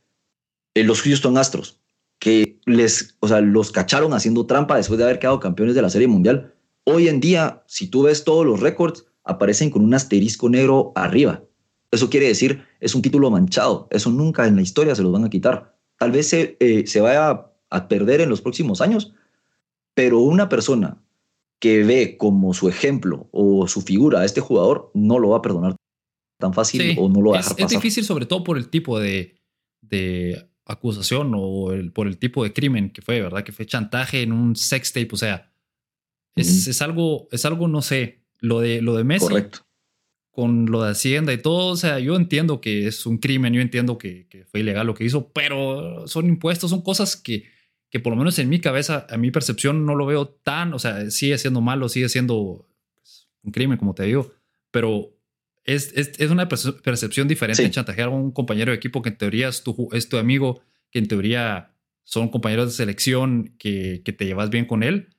Speaker 2: eh, los Houston Astros, que les, o sea, los cacharon haciendo trampa después de haber quedado campeones de la Serie Mundial Hoy en día, si tú ves todos los récords, aparecen con un asterisco negro arriba. Eso quiere decir, es un título manchado. Eso nunca en la historia se los van a quitar. Tal vez se, eh, se vaya a perder en los próximos años, pero una persona que ve como su ejemplo o su figura a este jugador no lo va a perdonar tan fácil o no lo va a dejar
Speaker 1: es, Es difícil sobre todo por el tipo de, de acusación o el, por el tipo de crimen que fue, ¿verdad? Que fue chantaje en un sex tape, o sea, es, algo, es algo, no sé, lo de, lo de Messi. Correcto. Con lo de Hacienda y todo, o sea, yo entiendo que es un crimen, yo entiendo que, fue ilegal lo que hizo, pero son impuestos, son cosas que, que por lo menos en mi cabeza, a mi percepción, no lo veo tan, o sea, sigue siendo malo, sigue siendo pues, un crimen, como te digo, pero es, es, es una percepción diferente chantajear a un compañero de equipo que en teoría es tu, es tu amigo, que en teoría son compañeros de selección que, que te llevas bien con él,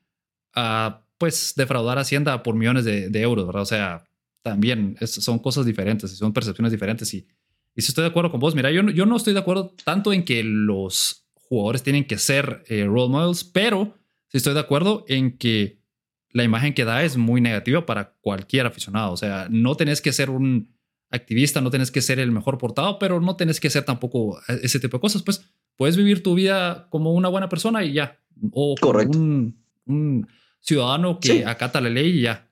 Speaker 1: a pues defraudar a Hacienda por millones de, euros, ¿verdad? O sea, también son cosas diferentes y son percepciones diferentes. Y, y si estoy de acuerdo con vos, mira, yo no, yo no estoy de acuerdo tanto en que los jugadores tienen que ser eh, role models, pero sí estoy de acuerdo en que la imagen que da es muy negativa para cualquier aficionado. O sea, no tenés que ser un activista, no tenés que ser el mejor portado, pero no tenés que ser tampoco eh, ese tipo de cosas. Pues puedes vivir tu vida como una buena persona y ya. O Correcto. un ciudadano que acata la ley y ya.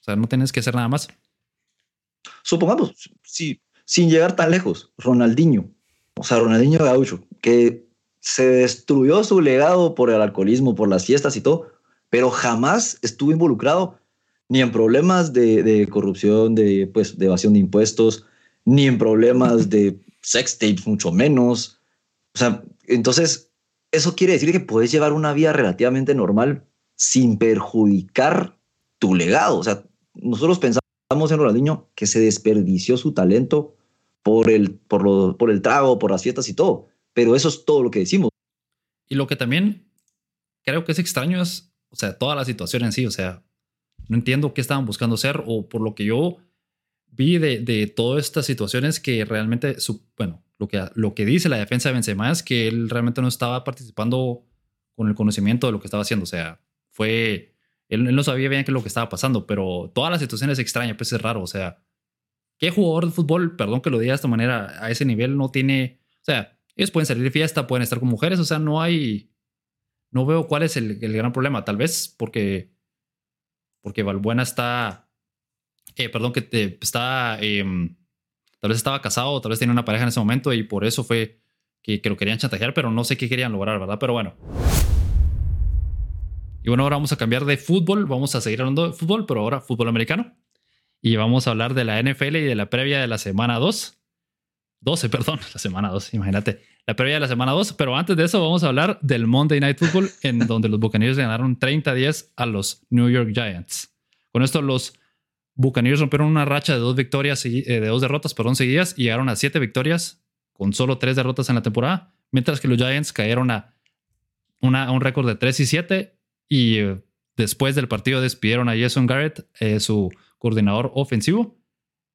Speaker 1: O sea, no tienes que hacer nada más.
Speaker 2: Supongamos, si, sin llegar tan lejos, Ronaldinho, o sea, Ronaldinho Gaucho, que se destruyó su legado por el alcoholismo, por las fiestas y todo, pero jamás estuvo involucrado ni en problemas de, corrupción, de, pues, de evasión de impuestos, ni en problemas de sex tapes, mucho menos. O sea, entonces, eso quiere decir que puedes llevar una vida relativamente normal sin perjudicar tu legado. O sea, nosotros pensamos en Ronaldinho que se desperdició su talento por el, por, lo, por el trago, por las fiestas y todo. Pero eso es todo lo que decimos.
Speaker 1: Y lo que también creo que es extraño es, o sea, toda la situación en sí. O sea, no entiendo qué estaban buscando hacer o por lo que yo vi de, de todas estas situaciones que realmente, su, bueno, lo que, lo que dice la defensa de Benzema es que él realmente no estaba participando con el conocimiento de lo que estaba haciendo. O sea, fue, él, no sabía bien qué es lo que estaba pasando, pero toda la situación es extraña, pues es raro. O sea, ¿qué jugador de fútbol, perdón que lo diga de esta manera, a ese nivel no tiene, o sea, ellos pueden salir de fiesta, pueden estar con mujeres, o sea, no hay, no veo cuál es el, gran problema. Tal vez porque, porque Valbuena está, eh, perdón, que te, está, em, tal vez estaba casado, tal vez tenía una pareja en ese momento y por eso fue que, que lo querían chantajear, pero no sé qué querían lograr, ¿verdad? Pero bueno. Y bueno, ahora vamos a cambiar de fútbol, vamos a seguir hablando de fútbol, pero ahora fútbol americano. Y vamos a hablar de la NFL y de la previa de la semana 2. 12, perdón, [LAUGHS] la semana 2, imagínate. La previa de la semana 2, pero antes de eso vamos a hablar del Monday Night Football, [LAUGHS] en donde los Buccaneers ganaron 30-10 a los New York Giants. Con esto los Buccaneers rompieron una racha de dos victorias, eh, de dos derrotas, perdón, seguidas y llegaron a siete victorias con solo tres derrotas en la temporada, mientras que los Giants cayeron a, una, a un récord de 3 y 7 y eh, después del partido despidieron a Jason Garrett, eh, su coordinador ofensivo.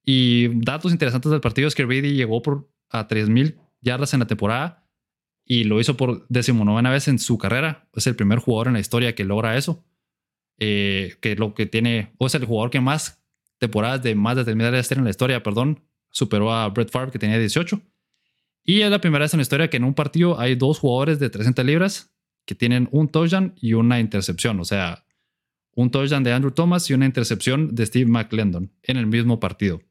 Speaker 1: Y datos interesantes del partido es que Brady llegó por a 3.000 yardas en la temporada y lo hizo por decimonovena vez en su carrera. Es el primer jugador en la historia que logra eso. Eh, que lo que tiene, o es el jugador que más temporadas de más de 3.000 yardas en la historia, perdón, superó a Brett Favre que tenía 18. Y es la primera vez en la historia que en un partido hay dos jugadores de 300 libras que tienen un touchdown y una intercepción. O sea, un touchdown de Andrew Thomas y una intercepción de Steve McClendon en el mismo partido.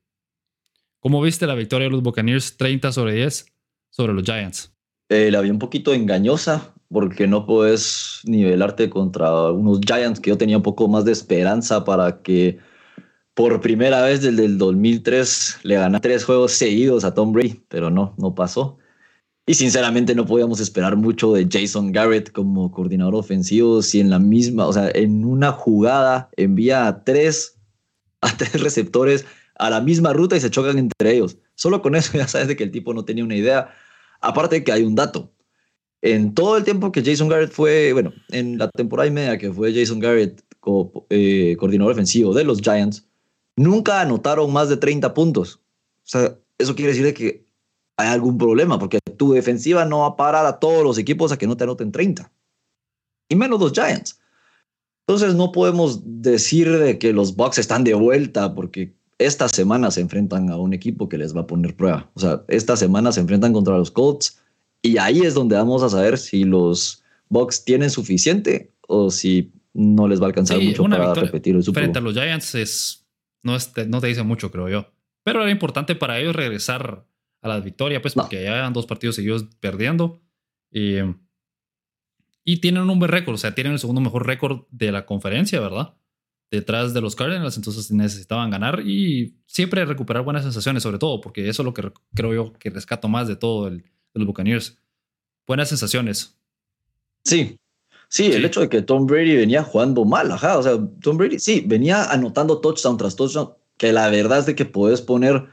Speaker 1: ¿Cómo viste la victoria de los Buccaneers 30 sobre 10 sobre los Giants?
Speaker 2: Eh, la vi un poquito engañosa porque no puedes nivelarte contra unos Giants que yo tenía un poco más de esperanza para que por primera vez desde el 2003 le ganan tres juegos seguidos a Tom Brady, pero no, no pasó. Y sinceramente no podíamos esperar mucho de Jason Garrett como coordinador ofensivo si en la misma, o sea, en una jugada envía a tres, a tres receptores a la misma ruta y se chocan entre ellos. Solo con eso [LAUGHS] ya sabes de que el tipo no tenía una idea. Aparte de que hay un dato. En todo el tiempo que Jason Garrett fue, bueno, en la temporada y media que fue Jason Garrett como eh, coordinador ofensivo de los Giants, nunca anotaron más de 30 puntos. O sea, eso quiere decir que hay algún problema, porque tu defensiva no va a parar a todos los equipos a que no te anoten 30. Y menos los Giants. Entonces no podemos decir de que los Bucks están de vuelta porque esta semana se enfrentan a un equipo que les va a poner prueba. O sea, esta semana se enfrentan contra los Colts y ahí es donde vamos a saber si los Bucks tienen suficiente o si no les va a alcanzar mucho para repetir el Super
Speaker 1: Frente a los Giants es, no, no te dice mucho, creo yo. Pero era importante para ellos regresar a la victoria, pues, porque ya eran dos partidos seguidos perdiendo. Y, y tienen un buen récord, o sea, tienen el segundo mejor récord de la conferencia, ¿verdad? Detrás de los Cardinals, entonces necesitaban ganar y siempre recuperar buenas sensaciones, sobre todo, porque eso es lo que creo yo que rescato más de todo el, de los Buccaneers. Buenas sensaciones.
Speaker 2: Sí, Sí, el hecho de que Tom Brady venía jugando mal, ajá, o sea, Tom Brady, sí, venía anotando touchdown tras touchdown, que la verdad es de que puedes poner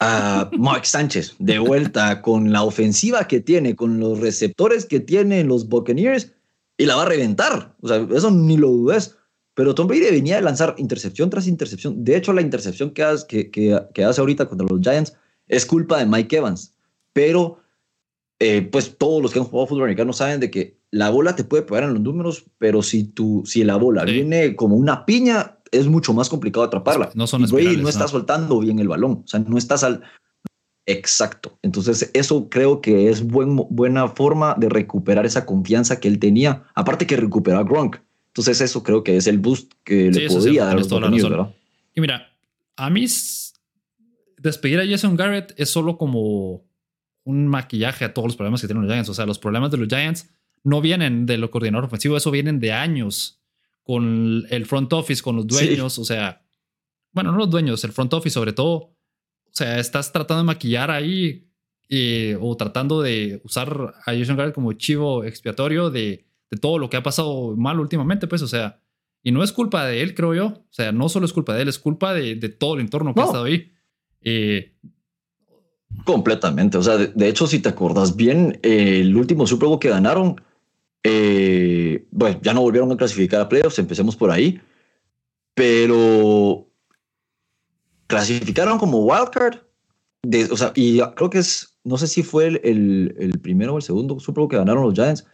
Speaker 2: a Mark Sánchez de vuelta con la ofensiva que tiene, con los receptores que tienen los Buccaneers y la va a reventar. O sea, eso ni lo dudes. Pero Tom Brady venía de lanzar intercepción tras intercepción. De hecho, la intercepción que hace, que, hace ahorita contra los Giants es culpa de Mike Evans. Pero, eh, pues todos los que han jugado fútbol americano saben de que la bola te puede pegar en los números, pero si, tú, si la bola viene como una piña, es mucho más complicado atraparla. No son Brady no está soltando bien el balón, o sea, no estás al... Exacto. Entonces, eso creo que es buen, buena forma de recuperar esa confianza que él tenía. Aparte que recuperó a Gronk. Entonces, eso creo que es el boost que le podía dar a los ¿verdad?
Speaker 1: Y mira, a mí despedir a Jason Garrett es solo como un maquillaje a todos los problemas que tienen los Giants. O sea, los problemas de los Giants no vienen de lo coordinador ofensivo, eso vienen de años con el front office, con los dueños, o sea, bueno, no los dueños, el front office sobre todo, o sea, estás tratando de maquillar ahí o tratando de usar a Jason Garrett como chivo expiatorio de, de todo lo que ha pasado mal últimamente, pues, o sea, y no es culpa de él, creo yo. O sea, no solo es culpa de él, es culpa de, de todo el entorno que ha estado ahí. Eh,
Speaker 2: Completamente. O sea, de, hecho, si te acordás bien, eh, el último Super Bowl que ganaron, eh, bueno, ya no volvieron a clasificar a playoffs, empecemos por ahí, pero clasificaron como wildcard. O sea, y creo que es, no sé si fue el, el, primero o el segundo Super Bowl que ganaron los Giants,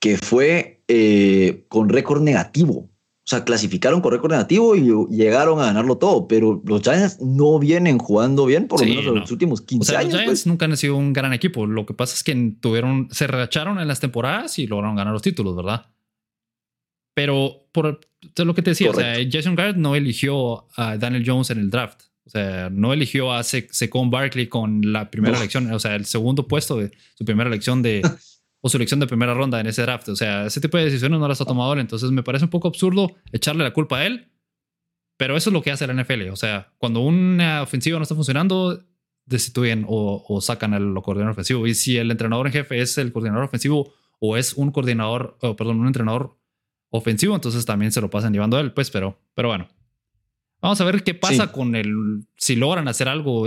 Speaker 2: que fue eh, con récord negativo. O sea, clasificaron con récord negativo y llegaron a ganarlo todo, pero los Giants no vienen jugando bien por lo menos en los últimos 15 o sea, años.
Speaker 1: Los Giants pues. nunca han sido un gran equipo. Lo que pasa es que tuvieron, se recharon en las temporadas y lograron ganar los títulos, ¿verdad? Pero por lo que te decía, o sea, Jason Garrett no eligió a Daniel Jones en el draft. O sea, no eligió a Secon Barkley con la primera elección, o sea, el segundo puesto de su primera elección de, [LAUGHS] o selección de primera ronda en ese draft. O sea, ese tipo de decisiones no las ha tomado él. Entonces me parece un poco absurdo echarle la culpa a él. Pero eso es lo que hace la NFL. O sea, cuando una ofensiva no está funcionando, destituyen o, o sacan al coordinador ofensivo. Y si el entrenador en jefe es el coordinador ofensivo o es un coordinador, perdón, un entrenador ofensivo, entonces también se lo pasan llevando a él. Pues, pero, pero bueno. Vamos a ver qué pasa con el. Si logran hacer algo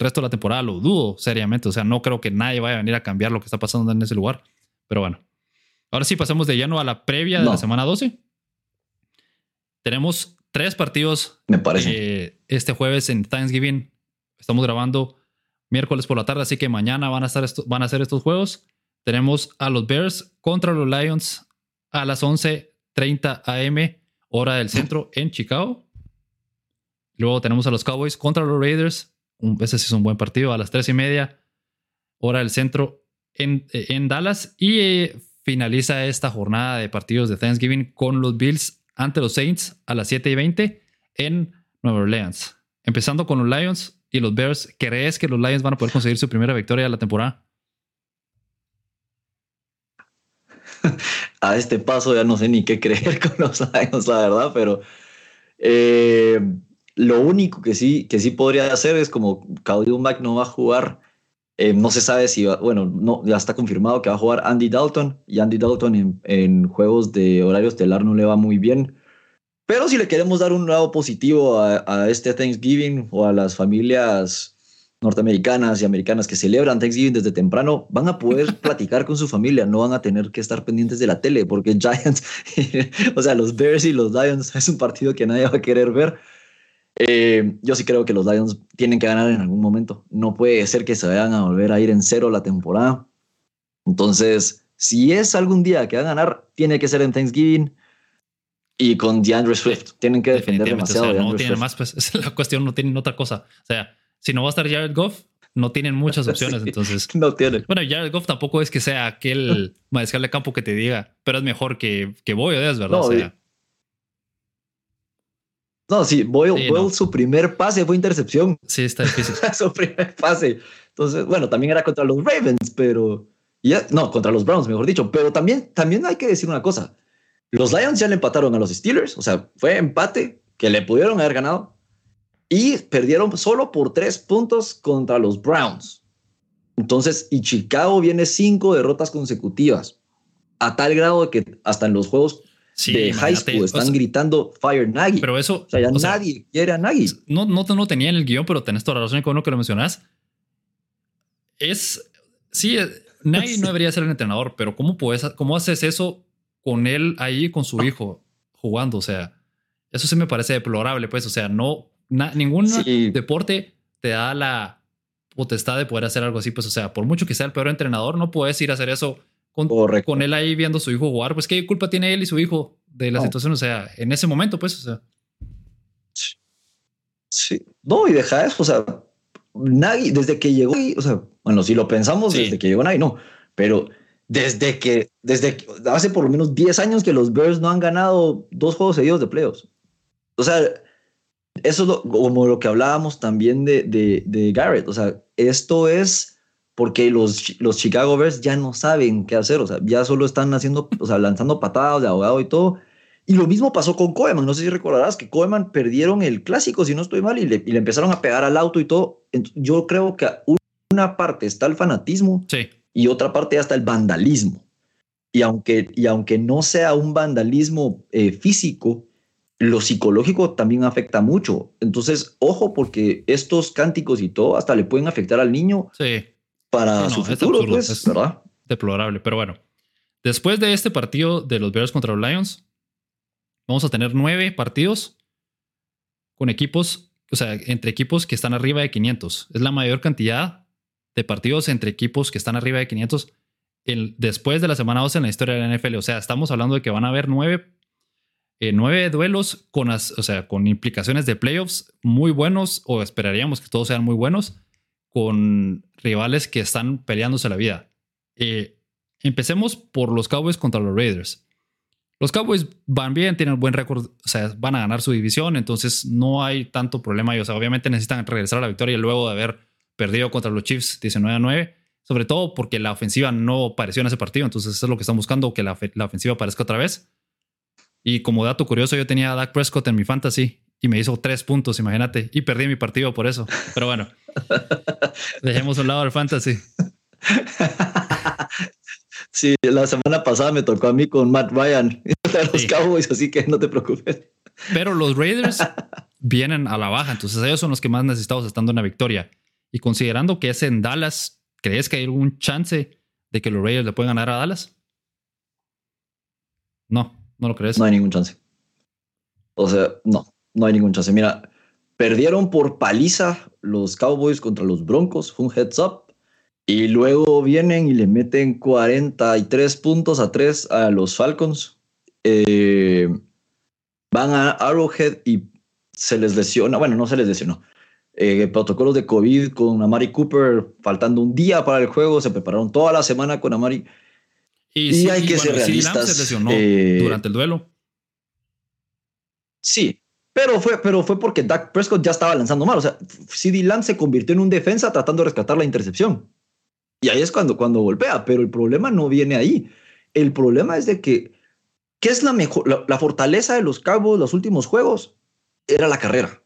Speaker 1: resto de la temporada, lo dudo seriamente. O sea, no creo que nadie vaya a venir a cambiar lo que está pasando en ese lugar. Pero bueno. Ahora sí, pasamos de lleno a la previa de la semana 12. Tenemos tres partidos.
Speaker 2: Me parece.
Speaker 1: Eh, este jueves en Thanksgiving. Estamos grabando miércoles por la tarde, así que mañana van a, estar van a ser estos juegos. Tenemos a los Bears contra los Lions a las 11:30 am, hora del centro en Chicago. Luego tenemos a los Cowboys contra los Raiders. Ese sí es un buen partido a las 3 y media, hora del centro en, Dallas y eh, finaliza esta jornada de partidos de Thanksgiving con los Bills ante los Saints a las 7 y 20 en Nueva Orleans. Empezando con los Lions y los Bears, ¿crees que los Lions van a poder conseguir su primera victoria de la temporada? [LAUGHS]
Speaker 2: A este paso ya no sé ni qué creer [LAUGHS] con los Lions, la verdad, pero eh, lo único que sí, que sí podría hacer es como Claudio Mack no va a jugar eh, no se sabe si, bueno, no, ya está confirmado que va a jugar Andy Dalton y Andy Dalton en, juegos de horario estelar no le va muy bien. Pero si le queremos dar un lado positivo a, este Thanksgiving o a las familias norteamericanas y americanas que celebran Thanksgiving desde temprano, van a poder [LAUGHS] platicar con su familia, no van a tener que estar pendientes de la tele, porque Giants, [LAUGHS] o sea, los Bears y los Lions es un partido que nadie va a querer ver. Eh, yo sí creo que los Lions tienen que ganar en algún momento. No puede ser que se vayan a volver a ir en cero la temporada. Entonces, si es algún día que van a ganar, tiene que ser en Thanksgiving y con DeAndre Swift. Tienen que defender demasiado.
Speaker 1: no tienen más, pues [LAUGHS] la cuestión, no tienen otra cosa. O sea, si no va a estar Jared Goff, no tienen muchas [LAUGHS] opciones. entonces,
Speaker 2: no tienen.
Speaker 1: Bueno, Jared Goff tampoco es que sea aquel [LAUGHS] mariscal de campo que te diga, pero es mejor que, que Boy, es verdad. o sea,
Speaker 2: no, sí, Boyle, su primer pase fue intercepción.
Speaker 1: Sí, está difícil. [LAUGHS]
Speaker 2: su primer pase. Entonces, bueno, también era contra los Ravens, pero... Ya, no, contra los Browns, mejor dicho. Pero también, también hay que decir una cosa. Los Lions ya le empataron a los Steelers, o sea, fue empate que le pudieron haber ganado y perdieron solo por tres puntos contra los Browns. Entonces, y Chicago viene cinco derrotas consecutivas, a tal grado de que hasta en los juegos de high school están gritando Fire Nagy.
Speaker 1: Pero eso.
Speaker 2: O sea, ya nadie quiere a Nagy.
Speaker 1: No, no, no tenía en el guion, pero tenés toda la razón con uno que lo mencionas. Es. Sí, eh, Nagy no [LAUGHS] debería ser el entrenador, pero ¿cómo, puedes, ¿cómo haces eso con él ahí, con su hijo, jugando? O sea, eso sí me parece deplorable, pues. O sea, no. ningún deporte te da la potestad de poder hacer algo así, pues. O sea, por mucho que sea el peor entrenador, no puedes ir a hacer eso con, con, él ahí viendo a su hijo jugar, pues qué culpa tiene él y su hijo de la situación, o sea, en ese momento, pues, o sea.
Speaker 2: Sí, no, y deja eso, o sea, nadie, desde que llegó, o sea, bueno, si lo pensamos, desde que llegó nadie, no, pero desde que, desde hace por lo menos 10 años que los Bears no han ganado dos juegos seguidos de playoffs. O sea, eso es como lo que hablábamos también de, de, de Garrett, o sea, esto es porque los, los Chicago Bears ya no saben qué hacer, o sea, ya solo están haciendo, o sea, lanzando patadas de ahogado y todo. Y lo mismo pasó con Koeman, no sé si recordarás que Koeman perdieron el clásico, si no estoy mal, y le, y le empezaron a pegar al auto y todo. Yo creo que una parte está el fanatismo
Speaker 1: sí.
Speaker 2: y otra parte hasta el vandalismo. Y aunque, y aunque no sea un vandalismo eh, físico, lo psicológico también afecta mucho. Entonces, ojo, porque estos cánticos y todo hasta le pueden afectar al niño
Speaker 1: Sí,
Speaker 2: para su futuro,
Speaker 1: absurdo,
Speaker 2: pues,
Speaker 1: es-
Speaker 2: ¿verdad?
Speaker 1: deplorable. Pero bueno, después de este partido de los Bears contra los Lions, vamos a tener nueve partidos con equipos, o sea, entre equipos que están arriba de 500. Es la mayor cantidad de partidos entre equipos que están arriba de 500 el- después de la semana 12 en la historia de la NFL. O sea, estamos hablando de que van a haber nueve, eh, nueve duelos con, as- o sea, con implicaciones de playoffs muy buenos, o esperaríamos que todos sean muy buenos, con rivales que están peleándose la vida. Eh, empecemos por los Cowboys contra los Raiders. Los Cowboys van bien, tienen buen récord, o sea, van a ganar su división, entonces no hay tanto problema. Y, o sea, obviamente necesitan regresar a la victoria luego de haber perdido contra los Chiefs 19 a 9, sobre todo porque la ofensiva no apareció en ese partido, entonces eso es lo que están buscando, que la, fe- la ofensiva aparezca otra vez. Y como dato curioso, yo tenía a Dak Prescott en mi fantasy y me hizo tres puntos, imagínate, y perdí mi partido por eso. Pero bueno, [LAUGHS] dejemos a un lado el fantasy. [LAUGHS]
Speaker 2: Sí, la semana pasada me tocó a mí con Matt Ryan [LAUGHS] de los
Speaker 1: Sí.
Speaker 2: Cowboys, así que no te preocupes.
Speaker 1: Pero los Raiders vienen a la baja, entonces ellos son los que más necesitados estando en la victoria. Y considerando que es en Dallas, ¿crees que hay algún chance de que los Raiders le puedan ganar a Dallas? No, no lo crees.
Speaker 2: No hay ningún chance. O sea, no, no hay ningún chance. Mira, perdieron por paliza los Cowboys contra los Broncos, fue un heads up. Y luego vienen y le meten 43 puntos a 3 a los Falcons. Eh, van a Arrowhead y se les lesiona, bueno, no se les lesionó. Eh, protocolos de COVID con Amari Cooper, faltando un día para el juego, se prepararon toda la semana con Amari. Y hay que ser realistas,
Speaker 1: se lesionó
Speaker 2: eh,
Speaker 1: durante el duelo.
Speaker 2: Sí, pero fue, pero fue porque Dak Prescott ya estaba lanzando mal. O sea, CD Lamb se convirtió en un defensa tratando de rescatar la intercepción. Y ahí es cuando, cuando golpea, pero el problema no viene ahí. El problema es de que, ¿qué es la mejor, la, la fortaleza de los Cowboys los últimos juegos? Era la carrera.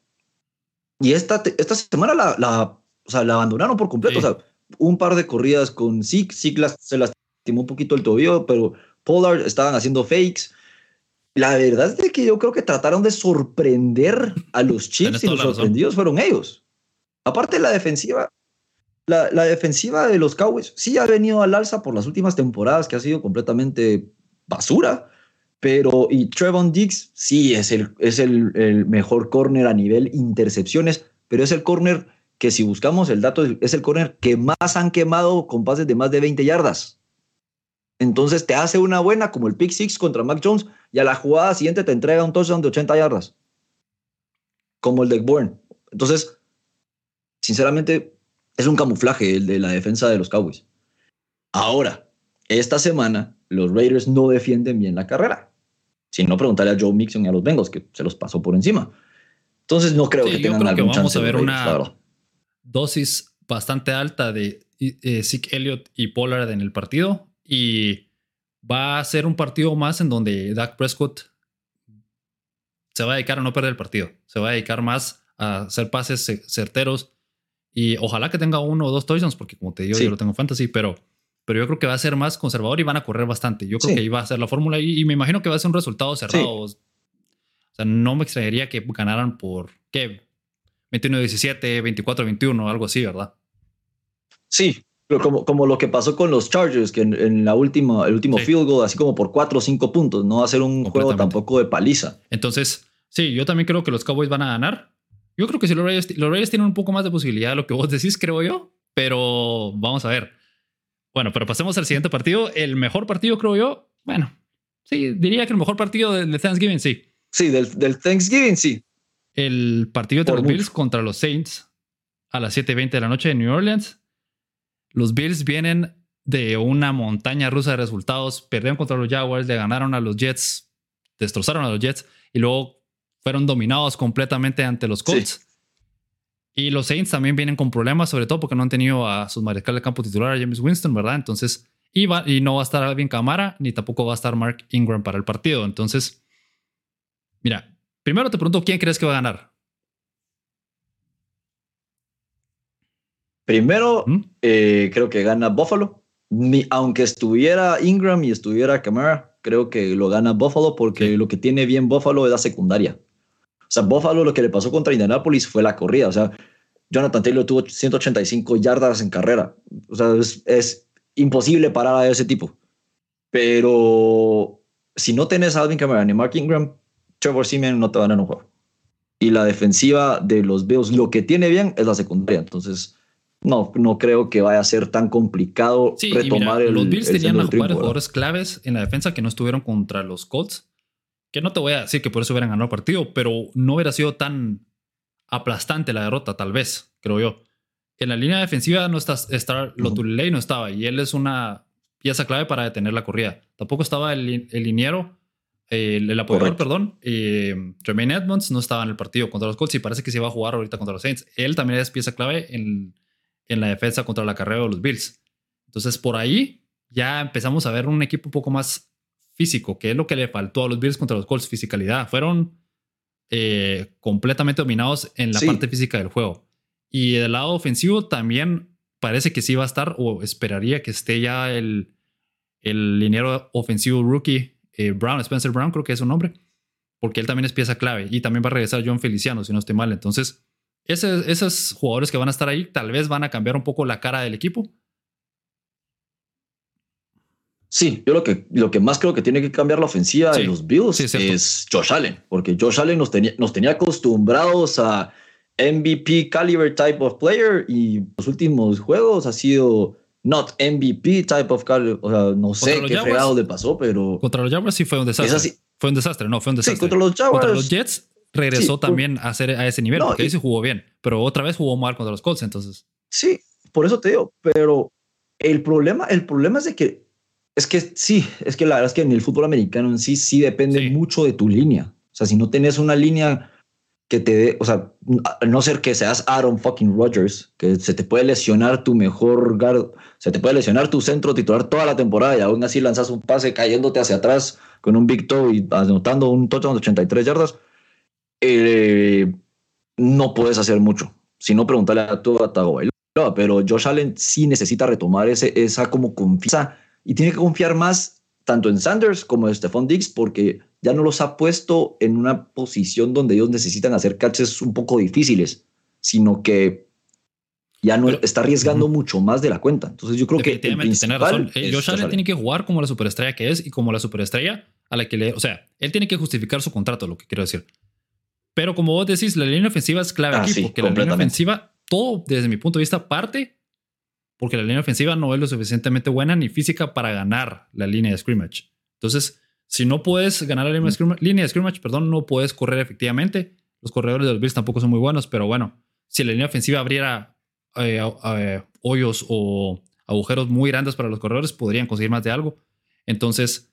Speaker 2: Y esta, esta semana la, la, o sea, la abandonaron por completo.
Speaker 1: Sí.
Speaker 2: O sea, un par de corridas con Zeke, Zeke las- se lastimó un poquito el tobillo, pero Pollard estaban haciendo fakes. La verdad es de que yo creo que trataron de sorprender a los Chiefs y los sorprendidos fueron ellos. Aparte la defensiva, la, la defensiva de los Cowboys sí ha venido al alza por las últimas temporadas que ha sido completamente basura, pero y Trevon Diggs sí es el, es el, el mejor corner a nivel intercepciones, pero es el corner que si buscamos el dato es el corner que más han quemado con pases de más de 20 yardas. Entonces te hace una buena como el pick six contra Mac Jones y a la jugada siguiente te entrega un touchdown de 80 yardas. Como el de Bourne. Entonces, sinceramente, es un camuflaje el de la defensa de los Cowboys. Ahora, esta semana los Raiders no defienden bien la carrera. Si no, preguntarle a Joe Mixon y a los Bengals, que se los pasó por encima. Entonces, no creo
Speaker 1: Sí,
Speaker 2: que
Speaker 1: yo
Speaker 2: tengan
Speaker 1: creo que vamos a ver
Speaker 2: Raiders,
Speaker 1: una- dosis bastante alta de eh, Zeke Elliott y Pollard en el partido y va a ser un partido más en donde Dak Prescott se va a dedicar a no perder el partido, se va a dedicar más a hacer pases ce- certeros y ojalá que tenga uno o dos touchdowns porque como te digo
Speaker 2: Sí.
Speaker 1: yo lo tengo en fantasy, pero pero yo creo que va a ser más conservador y van a correr bastante. Yo creo
Speaker 2: Sí.
Speaker 1: que ahí va a ser la fórmula y, y me imagino que va a ser un resultado cerrado. O sea, no me extrañaría que ganaran por ¿qué? 21-17, 24-21, algo así, ¿verdad?
Speaker 2: Sí, pero como, como lo que pasó con los Chargers, que en, en la última, el último
Speaker 1: Sí.
Speaker 2: field goal, así como por 4 o 5 puntos, no va a ser un juego tampoco de paliza.
Speaker 1: Entonces, sí, yo también creo que los Cowboys van a ganar. Yo creo que si los Raiders, los Raiders tienen un poco más de posibilidad de lo que vos [LAUGHS] decís, creo yo, pero vamos a ver. Bueno, pero pasemos al siguiente partido. El mejor partido, creo yo. Bueno, sí, diría que el mejor partido de, de Thanksgiving, sí.
Speaker 2: Sí, del, del Thanksgiving, sí.
Speaker 1: El partido
Speaker 2: Por
Speaker 1: los. Bills contra los Saints a las 7:20 de la noche en New Orleans. Los Bills vienen de una montaña rusa de resultados. Perdieron contra los Jaguars, le ganaron a los Jets, destrozaron a los Jets y luego fueron dominados completamente ante los Colts. Y los Saints también vienen con problemas, sobre todo porque no han tenido a sus mariscal de campo titular, a James Winston, ¿verdad? Entonces, y, va- y no va a estar Alvin Camara, ni tampoco va a estar Mark Ingram para el partido. Entonces, mira, primero te pregunto, ¿quién crees que va a ganar?
Speaker 2: Primero,
Speaker 1: ¿Mm?
Speaker 2: eh, creo que gana Buffalo. aunque estuviera Ingram y estuviera Camara, creo que lo gana Buffalo porque lo que tiene bien Buffalo es la secundaria. O sea, Buffalo lo que le pasó contra Indianapolis fue la corrida. O sea, Jonathan Taylor tuvo 185 yardas en carrera. O sea, es, imposible parar a ese tipo. Pero si no tenés a Alvin Kamara ni Mark Ingram, Trevor Simeon no te van a un juego. Y la defensiva de los Bills, lo que tiene bien es la secundaria. Entonces, no, no creo que vaya a ser tan complicado retomar el.
Speaker 1: Los Bills tenían a jugadores claves en la defensa que no estuvieron contra los Colts. Que no te voy a decir que por eso hubieran ganado el partido, pero no hubiera sido tan aplastante la derrota, tal vez, creo yo. En la línea defensiva no está, está Lotulelei no estaba y él es una pieza clave para detener la corrida. Tampoco estaba el, el liniero, el, el apoyador, perdón. Eh, Jermaine Edmonds no estaba en el partido contra los Colts y parece que se iba a jugar ahorita contra los Saints. Él también es pieza clave en, en la defensa contra la carrera de los Bills. Entonces, por ahí ya empezamos a ver un equipo un poco más físico, que es lo que le faltó a los Bills contra los Colts, fisicalidad. Fueron eh, completamente dominados en la parte física del juego. Y del lado ofensivo también parece que sí va a estar, o esperaría que esté ya el, el liniero ofensivo rookie eh, Brown, Spencer Brown, creo que es su nombre, porque él también es pieza clave. Y también va a regresar John Feliciano, si no estoy mal. Entonces, esos jugadores que van a estar ahí tal vez van a cambiar un poco la cara del equipo
Speaker 2: Sí, yo lo que, lo que más creo que tiene que cambiar la ofensiva de los Bills es Josh Allen, porque Josh Allen nos tenía, nos tenía acostumbrados a MVP caliber type of player y los últimos juegos ha sido not MVP type of caliber. O sea, no sé qué fregado le pasó, pero.
Speaker 1: Contra los Jaguars sí fue un desastre. Fue un desastre, no, fue un desastre.
Speaker 2: Sí, contra los Jaguars.
Speaker 1: Contra los Jets regresó también a, hacer, a ese nivel, porque ahí sí jugó bien, pero otra vez jugó mal contra los Colts, entonces.
Speaker 2: Sí, por eso te digo, pero el problema, el problema es de que es que sí, es que la verdad es que en el fútbol americano en sí sí depende mucho de tu línea. O sea, si no tenés una línea que te dé, o sea, a no ser que seas Aaron fucking Rodgers, que se te puede lesionar tu mejor guard, se te puede lesionar tu centro titular toda la temporada y aún así lanzas un pase cayéndote hacia atrás con un big toe y anotando un touchdown de 83 yardas, eh, no puedes hacer mucho. Si no, preguntarle a tu Tagovailoa. Pero Josh Allen sí necesita retomar ese, esa como confianza y tiene que confiar más tanto en Sanders como en Stephon Diggs porque ya no los ha puesto en una posición donde ellos necesitan hacer catches un poco difíciles, sino que ya no está arriesgando mucho más de la cuenta. Entonces yo creo que el principal razón.
Speaker 1: Eh, Josh Allen tiene que jugar como la superestrella que es y como la superestrella a la que le, o sea, él tiene que justificar su contrato, lo que quiero decir. Pero como vos decís, la línea ofensiva es clave ah, aquí, porque la línea ofensiva, todo desde mi punto de vista parte porque la línea ofensiva no es lo suficientemente buena ni física para ganar la línea de scrimmage. Entonces, si no puedes ganar la línea, de, scrimmage, línea de scrimmage, perdón, no puedes correr efectivamente. Los corredores de los Bills tampoco son muy buenos, pero bueno, si la línea ofensiva abriera eh, eh, hoyos o agujeros muy grandes para los corredores, podrían conseguir más de algo. Entonces,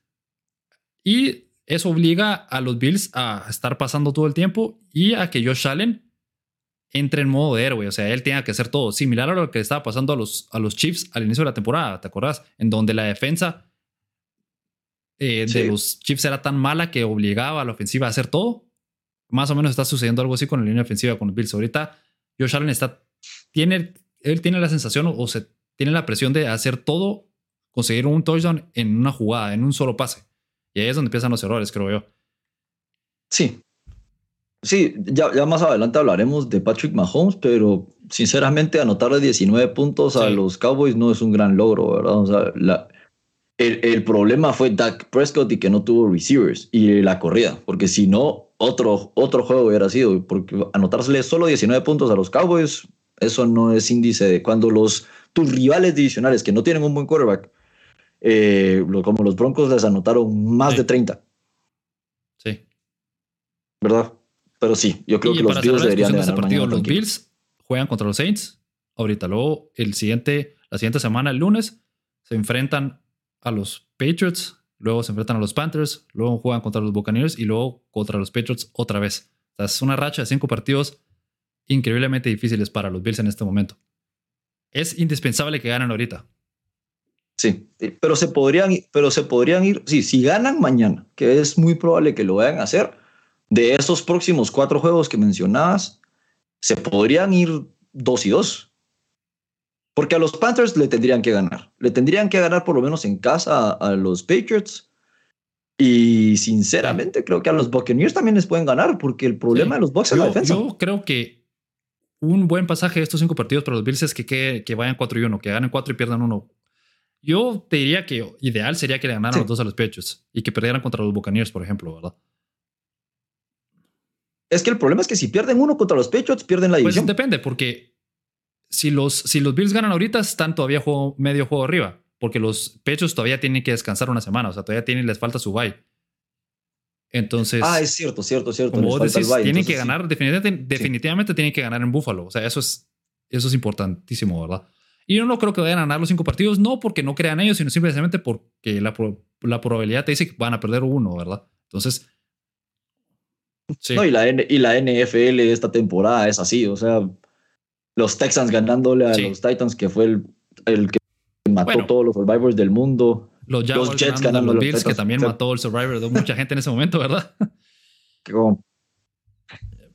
Speaker 1: y eso obliga a los Bills a estar pasando todo el tiempo y a que Josh Allen entre en modo de héroe. O sea, él tenga que hacer todo. Similar a lo que estaba pasando a los, a los Chiefs al inicio de la temporada, ¿te acordás? En donde la defensa eh, de los Chiefs era tan mala que obligaba a la ofensiva a hacer todo. Más o menos está sucediendo algo así con la línea ofensiva con los Bills. Ahorita Josh Allen está, tiene, él tiene la sensación o, se tiene la presión de hacer todo, conseguir un touchdown en una jugada, en un solo pase. Y ahí es donde empiezan los errores, creo yo.
Speaker 2: Sí, Sí, ya, ya más adelante hablaremos de Patrick Mahomes, pero sinceramente anotarle 19 puntos a los Cowboys no es un gran logro, ¿verdad? O sea, la, el, el, problema fue Dak Prescott y que no tuvo receivers y la corrida, porque si no, otro, otro juego hubiera sido, porque anotarle solo 19 puntos a los Cowboys, eso no es índice de cuando los, tus rivales divisionales que no tienen un buen quarterback, eh, como los Broncos les anotaron más de 30.
Speaker 1: Sí.
Speaker 2: ¿Verdad? Pero sí, yo creo que los Bills deberían de ganar partido,
Speaker 1: Los Bills juegan contra los Saints. Ahorita luego el siguiente, la siguiente semana, el lunes, se enfrentan a los Patriots, luego se enfrentan a los Panthers, luego juegan contra los Buccaneers y luego contra los Patriots otra vez. O es una racha de cinco partidos increíblemente difíciles para los Bills en este momento. Es indispensable que ganen ahorita.
Speaker 2: Sí, pero se podrían, pero se podrían ir, sí, si ganan mañana, que es muy probable que lo vayan a hacer, de esos próximos cuatro juegos que mencionabas, se podrían ir dos y dos. Porque a los Panthers le tendrían que ganar. Le tendrían que ganar por lo menos en casa a, los Patriots. Y sinceramente creo que a los Buccaneers también les pueden ganar porque el problema de los Bucks es la defensa.
Speaker 1: Yo creo que un buen pasaje de estos cinco partidos para los Bills es que, que, que vayan 4 y 1, que ganen 4 y pierdan 1. Yo te diría que ideal sería que le ganaran los dos a los Patriots y que perdieran contra los Buccaneers, por ejemplo, ¿verdad?
Speaker 2: Es que el problema es que si pierden uno contra los Patriots, pierden la pues división.
Speaker 1: Pues depende, porque si los, si los Bills ganan ahorita, están todavía medio juego arriba, porque los Patriots todavía tienen que descansar una semana, o sea, todavía tienen, les falta su bye. Entonces.
Speaker 2: Ah, es cierto, cierto, cierto.
Speaker 1: Como vos decís, tienen que ganar, definitivamente, definitivamente tienen que ganar en Buffalo. O sea, eso es, eso es importantísimo, ¿verdad? Y yo no creo que vayan a ganar los cinco partidos, no porque no crean ellos, sino simplemente porque la, la probabilidad te dice que van a perder uno, ¿verdad? Entonces.
Speaker 2: Sí. No, y la, y la NFL esta temporada es así, o sea, los Texans ganándole a los Titans, que fue el, el que mató todos los survivors del mundo.
Speaker 1: Los, Jets ganando a los Bills, que también mató el survivor de mucha gente en ese momento, ¿verdad? [LAUGHS]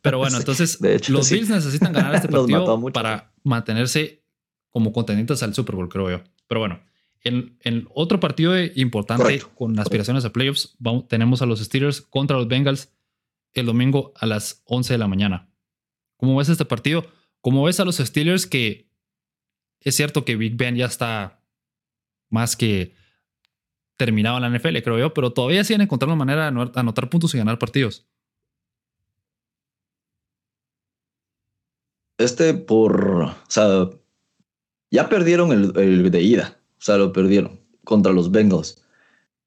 Speaker 1: Pero bueno, [LAUGHS] entonces los Bills necesitan ganar este [LAUGHS] partido para mantenerse como contendientes al Super Bowl, creo yo. Pero bueno, en, en otro partido importante con aspiraciones a playoffs, tenemos a los Steelers contra los Bengals el domingo a las 11 de la mañana. ¿Cómo ves este partido? ¿Cómo ves a los Steelers que es cierto que Big Ben ya está más que terminado en la NFL, creo yo, pero todavía siguen encontrando manera de anotar puntos y ganar partidos.
Speaker 2: Este por, o sea, ya perdieron el, de ida, o sea, lo perdieron contra los Bengals.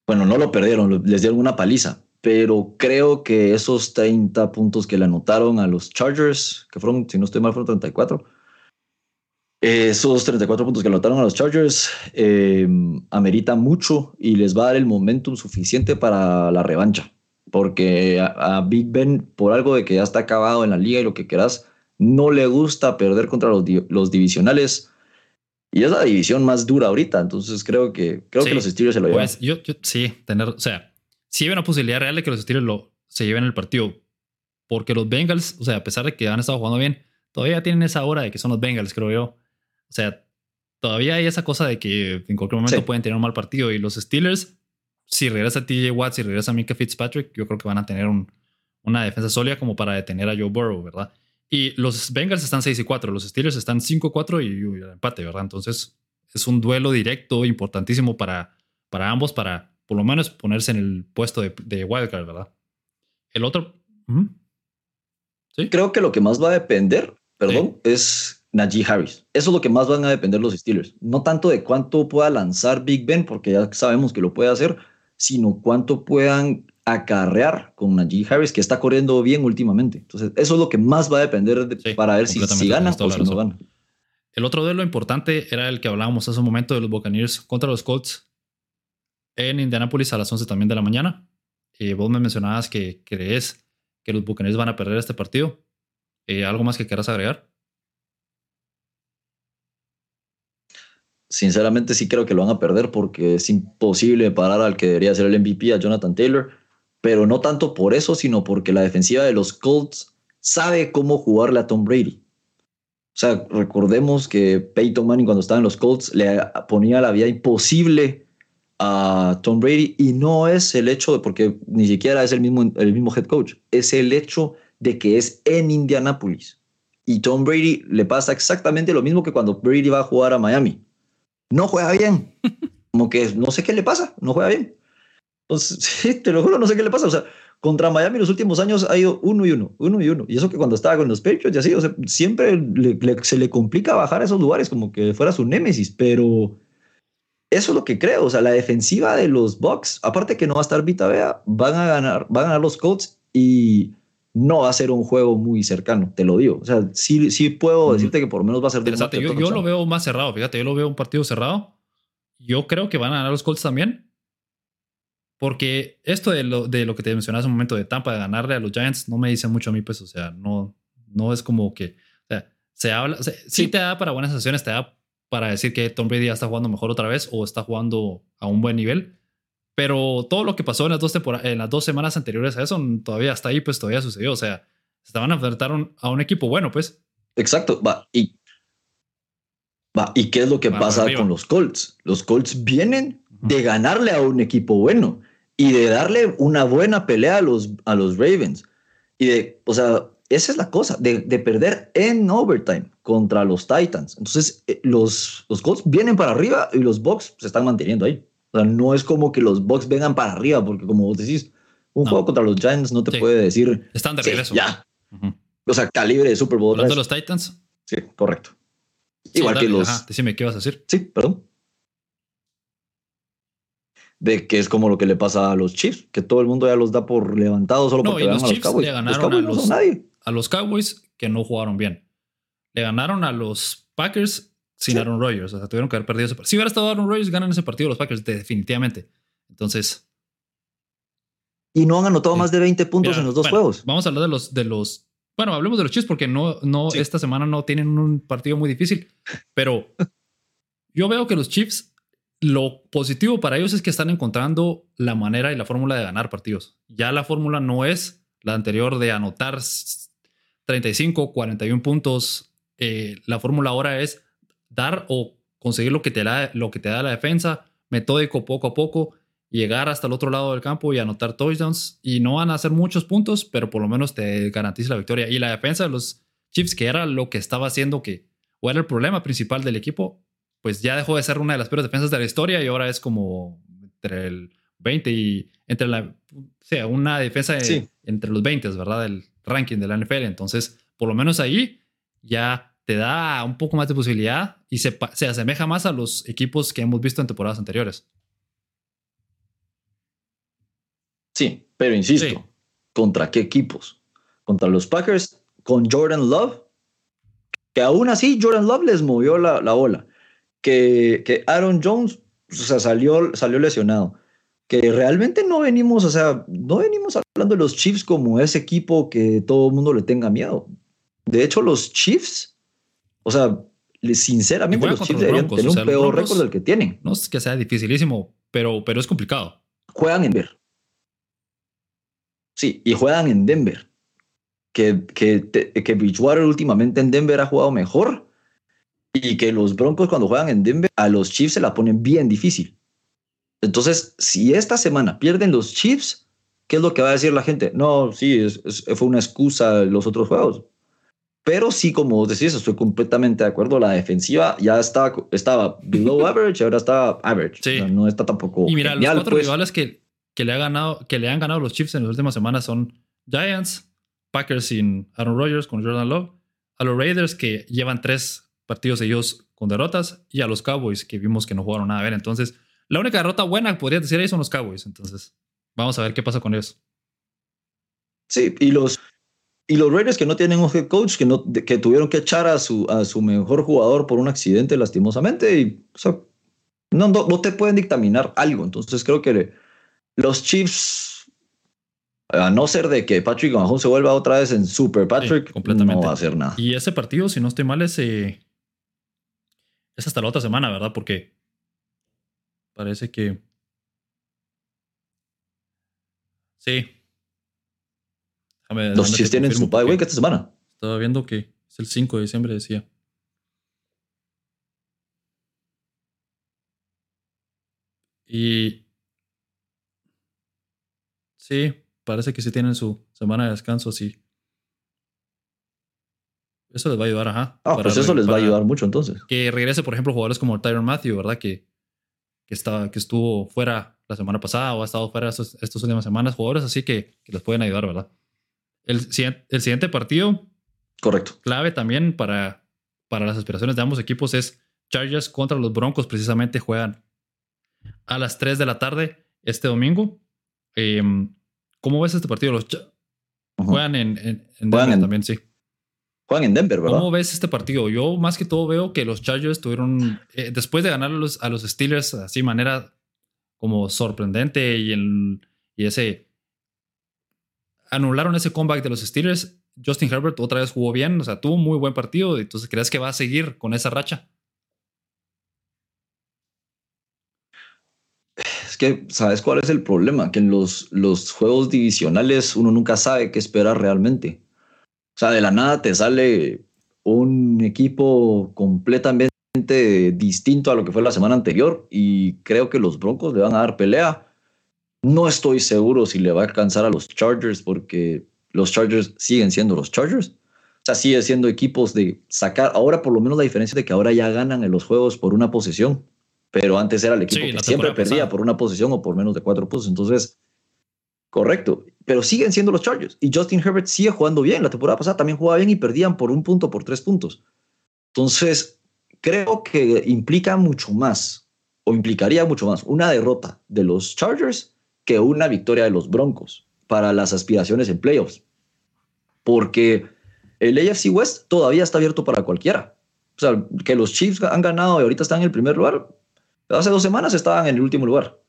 Speaker 2: Bueno, no lo perdieron, les dieron una paliza, pero creo que esos 30 puntos que le anotaron a los Chargers, que fueron, si no estoy mal, fueron 34, esos 34 puntos que anotaron a los Chargers eh, amerita mucho y les va a dar el momentum suficiente para la revancha. Porque a, Big Ben, por algo de que ya está acabado en la liga y lo que quieras, no le gusta perder contra los divisionales. Y es la división más dura ahorita. Entonces creo que, creo que los Steelers se lo llevan. Pues
Speaker 1: yo, sí, tener, o sea, sí hay una posibilidad real de que los Steelers lo, se lleven el partido. Porque los Bengals, o sea, a pesar de que han estado jugando bien, todavía tienen esa hora de que son los Bengals, creo yo. O sea, todavía hay esa cosa de que en cualquier momento pueden tener un mal partido. Y los Steelers, si regresa TJ Watt, si regresa Mika Fitzpatrick, yo creo que van a tener una defensa sólida como para detener a Joe Burrow, ¿verdad? Y los Bengals están 6 y 4, los Steelers están 5 4 y, y empate, ¿verdad? Entonces es un duelo directo importantísimo para, para ambos, para por lo menos ponerse en el puesto de, de wildcard, ¿verdad? El otro.
Speaker 2: ¿Sí? Creo que lo que más va a depender, perdón, es Najee Harris. Eso es lo que más van a depender los Steelers. No tanto de cuánto pueda lanzar Big Ben, porque ya sabemos que lo puede hacer, sino cuánto puedan acarrear con Najee Harris, que está corriendo bien últimamente. Entonces, eso es lo que más va a depender para ver si, si gana o si no gana.
Speaker 1: El otro duelo importante era el que hablábamos hace un momento de los Buccaneers contra los Colts en Indianapolis a las 11 también de la mañana. Eh, vos me mencionabas que crees que los Buccaneers van a perder este partido. Eh, ¿Algo más que quieras agregar?
Speaker 2: sinceramente sí creo que lo van a perder porque es imposible parar al que debería ser el MVP, a Jonathan Taylor, pero no tanto por eso, sino porque la defensiva de los Colts sabe cómo jugarle a Tom Brady. O sea, recordemos que Peyton Manning cuando estaba en los Colts le ponía la vida imposible a Tom Brady y no es el hecho de, porque ni siquiera es el mismo, el mismo head coach, es el hecho de que es en Indianapolis. Y Tom Brady le pasa exactamente lo mismo que cuando Brady va a jugar a Miami no juega bien. [LAUGHS] Como que no sé qué le pasa, no juega bien. Entonces, [LAUGHS] sí, te lo juro, no sé qué le pasa. O sea, contra Miami los últimos años ha ido uno y uno, uno y uno. Y eso que cuando estaba con los Patriots y así, o sea, siempre se le complica bajar a esos lugares como que fuera su némesis, pero eso es lo que creo. O sea, la defensiva de los Bucks, aparte que no va a estar Vita Vea, van a ganar, van a ganar los Colts y no va a ser un juego muy cercano, te lo digo. O sea, sí, sí puedo decirte que por lo menos va a ser
Speaker 1: de Yo, yo lo veo más cerrado, fíjate, yo lo veo un partido cerrado. Yo creo que van a ganar los Colts también. Porque esto de lo, de lo que te mencionas un momento de Tampa, de ganarle a los Giants, no me dice mucho a mí, pues, o sea, no, no es como que, o sea, se habla, sí. te da para buenas sesiones, te da para decir que Tom Brady ya está jugando mejor otra vez o está jugando a un buen nivel, pero todo lo que pasó en las dos, en las dos semanas anteriores a eso, todavía está ahí, pues todavía sucedió. O sea, se estaban a enfrentar a un equipo bueno, pues.
Speaker 2: Exacto. Va. Y Va, ¿Y qué es lo que
Speaker 1: Va,
Speaker 2: pasa con los Colts? Los Colts vienen de ganarle a un equipo bueno y de darle una buena pelea a los, a los Ravens. Y de, o sea, esa es la cosa, de, de perder en overtime contra los Titans. Entonces, eh, los, los Colts vienen para arriba y los Bucks se están manteniendo ahí. O sea, no es como que los Bucks vengan para arriba, porque como vos decís, un
Speaker 1: No.
Speaker 2: juego contra los Giants no te
Speaker 1: Sí.
Speaker 2: puede decir,
Speaker 1: Están de
Speaker 2: "Sí,
Speaker 1: regreso.
Speaker 2: ya, o sea, calibre de Super Bowl.
Speaker 1: Hablando de los Titans.
Speaker 2: Sí, correcto.
Speaker 1: Sí,
Speaker 2: Igual
Speaker 1: dale,
Speaker 2: que los...
Speaker 1: ajá, decime qué vas a decir.
Speaker 2: Sí, perdón. De que es como lo que le pasa a los Chiefs, que todo el mundo ya los da por levantados solo
Speaker 1: No,
Speaker 2: porque
Speaker 1: y los
Speaker 2: a los
Speaker 1: Chiefs
Speaker 2: Cowboys.
Speaker 1: le
Speaker 2: Los
Speaker 1: ganaron
Speaker 2: Cowboys
Speaker 1: a
Speaker 2: no son
Speaker 1: los-
Speaker 2: nadie.
Speaker 1: A los Cowboys que no jugaron bien. Le ganaron a los Packers sin
Speaker 2: Sí.
Speaker 1: Aaron Rodgers. O sea, tuvieron que haber perdido ese partido. Si hubiera estado Aaron Rodgers, ganan ese partido los Packers, definitivamente. Entonces,
Speaker 2: Y no han anotado más de 20 puntos
Speaker 1: Mira,
Speaker 2: en los dos
Speaker 1: bueno,
Speaker 2: juegos.
Speaker 1: Vamos a hablar de los, de los. Bueno, hablemos de los Chiefs porque no, no,
Speaker 2: Sí.
Speaker 1: esta semana no tienen un partido muy difícil. Pero [LAUGHS] yo veo que los Chiefs, lo positivo para ellos es que están encontrando la manera y la fórmula de ganar partidos. Ya la fórmula no es la anterior de anotar 35, 41 puntos. Eh, la fórmula ahora es dar o conseguir lo que te da, lo que te da la defensa, metódico poco a poco, llegar hasta el otro lado del campo y anotar touchdowns. Y no van a hacer muchos puntos, pero por lo menos te garantiza la victoria. Y la defensa de los Chiefs, que era lo que estaba haciendo que, o era el problema principal del equipo, pues ya dejó de ser una de las peores defensas de la historia y ahora es como entre el 20 y entre la, o sea, una defensa de- entre los 20, ¿verdad? Del ranking de la NFL. Entonces, por lo menos ahí ya te da un poco más de posibilidad y se, se asemeja más a los equipos que hemos visto en temporadas anteriores.
Speaker 2: Sí, pero insisto,
Speaker 1: Sí.
Speaker 2: ¿contra qué equipos? Contra los Packers, con Jordan Love, que aún así Jordan Love les movió la, la bola. Que, que Aaron Jones o sea, salió, salió lesionado. Que realmente no venimos, o sea, no venimos hablando de los Chiefs como ese equipo que todo el mundo le tenga miedo. De hecho, los Chiefs, o sea, sinceramente, los Chiefs
Speaker 1: los
Speaker 2: deberían
Speaker 1: Broncos,
Speaker 2: tener
Speaker 1: o sea,
Speaker 2: un peor récord del que tienen.
Speaker 1: No es que sea dificilísimo, pero, pero es complicado.
Speaker 2: juegan en Denver. Sí, y juegan en Denver. Que, que, que Bridgewater últimamente en Denver ha jugado mejor y que los Broncos cuando juegan en Denver a los Chiefs se la ponen bien difícil. Entonces, si esta semana pierden los Chiefs, ¿qué es lo que va a decir la gente? No, sí, es- es- fue una excusa los otros juegos. Pero sí, como vos decís, estoy completamente de acuerdo. La defensiva ya estaba, estaba below [LAUGHS] average, ahora está average.
Speaker 1: Sí.
Speaker 2: O sea, no está tampoco.
Speaker 1: Y mira,
Speaker 2: genial,
Speaker 1: los cuatro
Speaker 2: pues.
Speaker 1: rivales que, que le ha ganado, que le han ganado los Chiefs en las últimas semanas son Giants, Packers sin Aaron Rodgers con Jordan Love, a los Raiders que llevan tres partidos ellos con derrotas y a los Cowboys que vimos que no jugaron nada a ver. Entonces, la única derrota buena que podría decir ahí son los Cowboys. Entonces, vamos a ver qué pasa con ellos.
Speaker 2: Sí, y los, y los Raiders que no tienen un head coach, que, no, que tuvieron que echar a su, a su mejor jugador por un accidente lastimosamente, y, o sea, no, no, no te pueden dictaminar algo. Entonces creo que los Chiefs, a no ser de que Patrick Mahomes se vuelva otra vez en Super Patrick,
Speaker 1: completamente.
Speaker 2: no va a hacer nada.
Speaker 1: Y ese partido, si no estoy mal, es, eh, es hasta la otra semana, ¿verdad? Porque parece que... Sí. Déjame-
Speaker 2: los Chiefs tienen su bye week esta semana.
Speaker 1: Estaba viendo que es el 5 de diciembre, decía. Y... Sí, parece que sí tienen su semana de descanso, sí. Eso les va a ayudar, ajá.
Speaker 2: Ah, pues eso les va a ayudar mucho entonces.
Speaker 1: Que regrese, por ejemplo, jugadores como Tyron Matthew, ¿verdad? Que, que, está, que estuvo fuera la semana pasada o ha estado fuera estos- estas últimas semanas. Jugadores así que, que les pueden ayudar, ¿verdad? El, siguiente- el siguiente partido
Speaker 2: Correcto.
Speaker 1: clave también para, para las aspiraciones de ambos equipos es Chargers contra los Broncos. Precisamente juegan a las 3 de la tarde este domingo. Em, ¿Cómo ves este partido? Los juegan en, en, en
Speaker 2: Juegan en-
Speaker 1: también, sí.
Speaker 2: Juegan en Denver, ¿verdad?
Speaker 1: ¿Cómo ves este partido? Yo más que todo veo que los Chargers tuvieron, eh, después de ganar a los, a los Steelers así de manera como sorprendente y, el, y ese... Anularon ese comeback de los Steelers. Justin Herbert otra vez jugó bien, o sea, tuvo un muy buen partido. Entonces, ¿crees que va a seguir con esa racha?
Speaker 2: Es que, ¿sabes cuál es el problema? Que en los, los juegos divisionales uno nunca sabe qué esperar realmente. O sea, de la nada te sale un equipo completamente distinto a lo que fue la semana anterior y creo que los Broncos le van a dar pelea. No estoy seguro si le va a alcanzar a los Chargers porque los Chargers siguen siendo los Chargers. O sea, sigue siendo equipos de sacar. Ahora, por lo menos, la diferencia de que ahora ya ganan en los juegos por una posición. Pero antes era el equipo que siempre perdía por una posición o por menos de cuatro puntos. Entonces, correcto. Pero siguen siendo los Chargers. Y Justin Herbert sigue jugando bien. La temporada pasada también jugaba bien y perdían por un punto, por tres puntos. Entonces, creo que implica mucho más, o implicaría mucho más, una derrota de los Chargers que una victoria de los Broncos para las aspiraciones en playoffs. Porque el AFC West todavía está abierto para cualquiera. O sea, que los Chiefs han ganado y ahorita están en el primer lugar. Hace dos semanas estaban en el último lugar.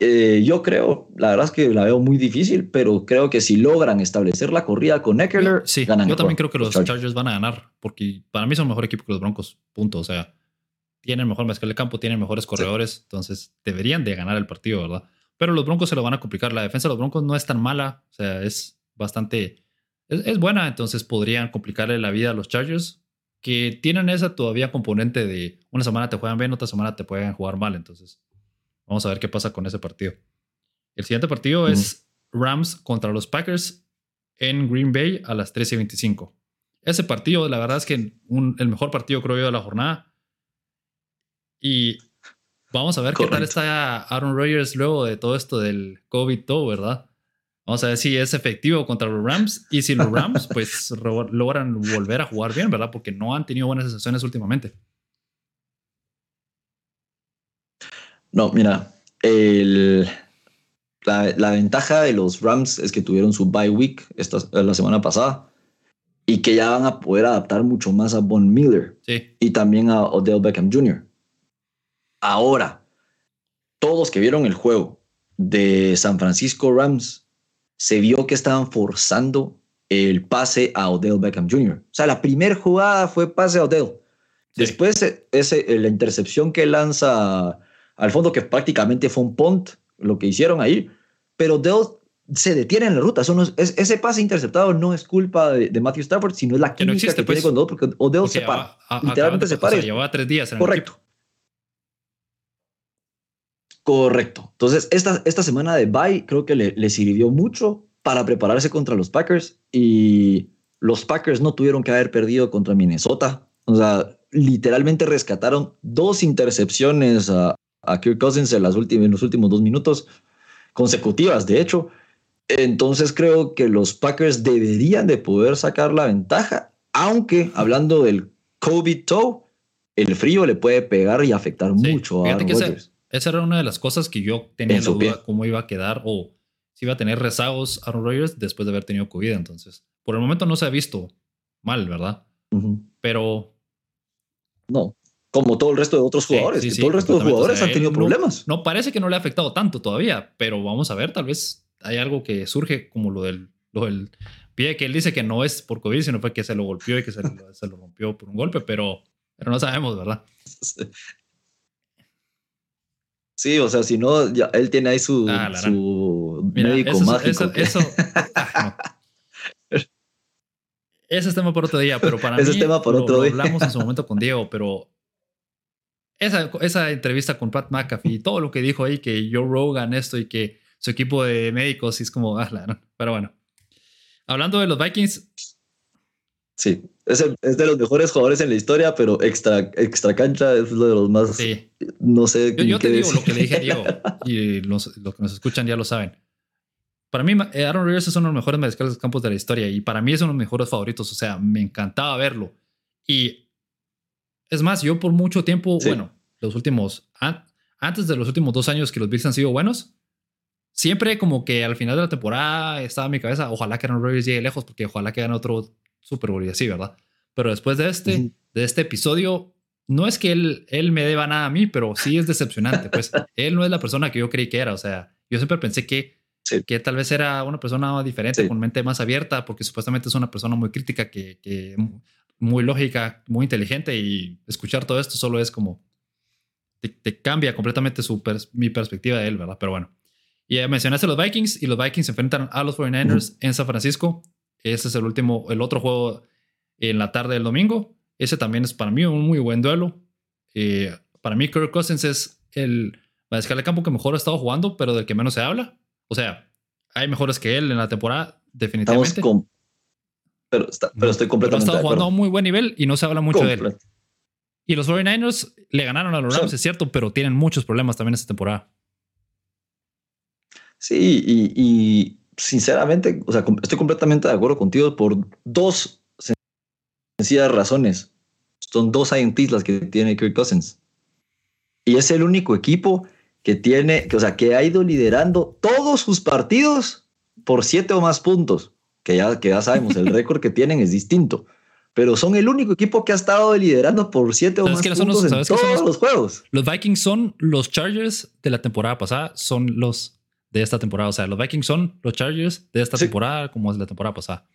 Speaker 2: Eh, yo creo, la verdad es que la veo muy difícil, pero creo que si logran establecer la corrida con Eckler,
Speaker 1: sí, Yo también creo que los, Chargers. van a ganar, porque para mí son mejor equipo que los Broncos, punto. O sea, tienen mejor mezcla de campo, tienen mejores corredores, entonces deberían de ganar el partido, ¿verdad? Pero los Broncos se lo van a complicar. La defensa de los Broncos no es tan mala, o sea, es bastante, es, buena, entonces podrían complicarle la vida a los Chargers, que tienen esa todavía componente de una semana te juegan bien, otra semana te pueden jugar mal, entonces Vamos a ver qué pasa con ese partido. El siguiente partido es Rams contra los Packers en Green Bay a las 13.25. Ese partido, la verdad es que el mejor partido creo yo de la jornada. Y vamos a ver qué tal está Aaron Rodgers luego de todo esto del COVID todo, ¿verdad? Vamos a ver si es efectivo contra los Rams y si los [LAUGHS] Rams pues logran volver a jugar bien, ¿verdad? Porque no han tenido buenas sensaciones últimamente.
Speaker 2: No, mira, la, ventaja de los Rams es que tuvieron su bye week esta, la semana pasada y que ya van a poder adaptar mucho más a Von Miller y también a Odell Beckham Jr. Ahora, todos que vieron el juego de San Francisco Rams, se vio que estaban forzando el pase a Odell Beckham Jr. O sea, la primera jugada fue pase a Odell. Después, ese, la intercepción que lanza al fondo que prácticamente fue un punt lo que hicieron ahí, pero Dell se detiene en la ruta. Eso es, ese pase interceptado no es culpa de, Matthew Stafford, sino es la química que, no existe, que pues, tiene con porque Odell se para. literalmente se para.
Speaker 1: llevaba tres días en
Speaker 2: Correcto. Correcto. Entonces, esta, esta semana de bye creo que le, le sirvió mucho para prepararse contra los Packers y los Packers no tuvieron que haber perdido contra Minnesota. O sea, literalmente rescataron dos intercepciones a, a Kirk Cousins en, las últimas, en los últimos dos minutos consecutivas, de hecho. Entonces creo que los Packers deberían de poder sacar la ventaja, aunque hablando del COVID toe, el frío le puede pegar y afectar mucho a Aaron
Speaker 1: Esa, era una de las cosas que yo tenía la duda cómo iba a quedar o si iba a tener rezagos Aaron Rodgers después de haber tenido COVID. Entonces, por el momento no se ha visto mal, ¿verdad? Pero...
Speaker 2: No, como todo el resto de otros jugadores. todo el resto de jugadores han tenido problemas.
Speaker 1: No, parece que no le ha afectado tanto todavía, pero vamos a ver, tal vez hay algo que surge como lo del, lo del pie, que él dice que no es por COVID, sino fue que se lo golpeó y que se, lo, rompió por un golpe, pero, pero no sabemos, ¿verdad?
Speaker 2: Sí, o sea, si no, ya él tiene ahí su, ah, su médico mágico. Eso, [LAUGHS] ah,
Speaker 1: Ese es tema por otro día, pero para Ese mí tema por otro día. hablamos en su momento con Diego, pero esa, esa entrevista con Pat McAfee y todo lo que dijo ahí, que Joe Rogan esto y que su equipo de médicos es como, ah, pero bueno. Hablando de los Vikings.
Speaker 2: Sí, es, es, de los mejores jugadores en la historia, pero extra, extra cancha es uno de los más. Sí. No sé.
Speaker 1: Yo, yo te digo lo que le dije a Diego y los, los, que nos escuchan ya lo saben. Para mí, eh, Aaron Rodgers es uno de los mejores mariscales de campos de la historia y para mí es uno de los mejores favoritos. O sea, me encantaba verlo. Y es más, yo por mucho tiempo, bueno, los últimos, antes de los últimos dos años que los Bills han sido buenos, siempre como que al final de la temporada estaba en mi cabeza, ojalá que Aaron Rodgers llegue lejos, porque ojalá que gane otro Super Bowl y así, ¿verdad? Pero después de este, de este episodio, no es que él, él me deba nada a mí, pero sí es decepcionante. Pues [LAUGHS] él no es la persona que yo creí que era. O sea, yo siempre pensé que, que tal vez era una persona diferente, con mente más abierta, porque supuestamente es una persona muy crítica que, que muy lógica, muy inteligente y escuchar todo esto solo es como, te, cambia completamente su mi perspectiva de él, ¿verdad? Pero bueno. Y ya mencionaste los Vikings y los Vikings se enfrentan a los 49ers en San Francisco. Ese es el último, el otro juego en la tarde del domingo. Ese también es para mí un muy buen duelo. Eh, para mí, Kirk Cousins es el mariscal de campo que mejor ha estado jugando, pero del que menos se habla. O sea, hay mejores que él en la temporada, definitivamente.
Speaker 2: Pero, pero, estoy completamente. Pero ha
Speaker 1: estado jugando a un muy buen nivel y no se habla mucho de él. Y los 49ers le ganaron a los Rams, es cierto, pero tienen muchos problemas también esta temporada.
Speaker 2: Sí, y, sinceramente, o sea, estoy completamente de acuerdo contigo por dos sencillas razones. Son dos INTs las que tiene Kirk Cousins. Y es el único equipo que tiene, o sea, que ha ido liderando todos sus partidos por siete o más puntos. Que ya, que ya sabemos, el récord que tienen es distinto pero son el único equipo que ha estado liderando por siete o más puntos en todos los, juegos.
Speaker 1: Los Vikings son los Chargers de la temporada pasada, son los de esta temporada. O sea, los Vikings son los Chargers de esta temporada como es la temporada pasada.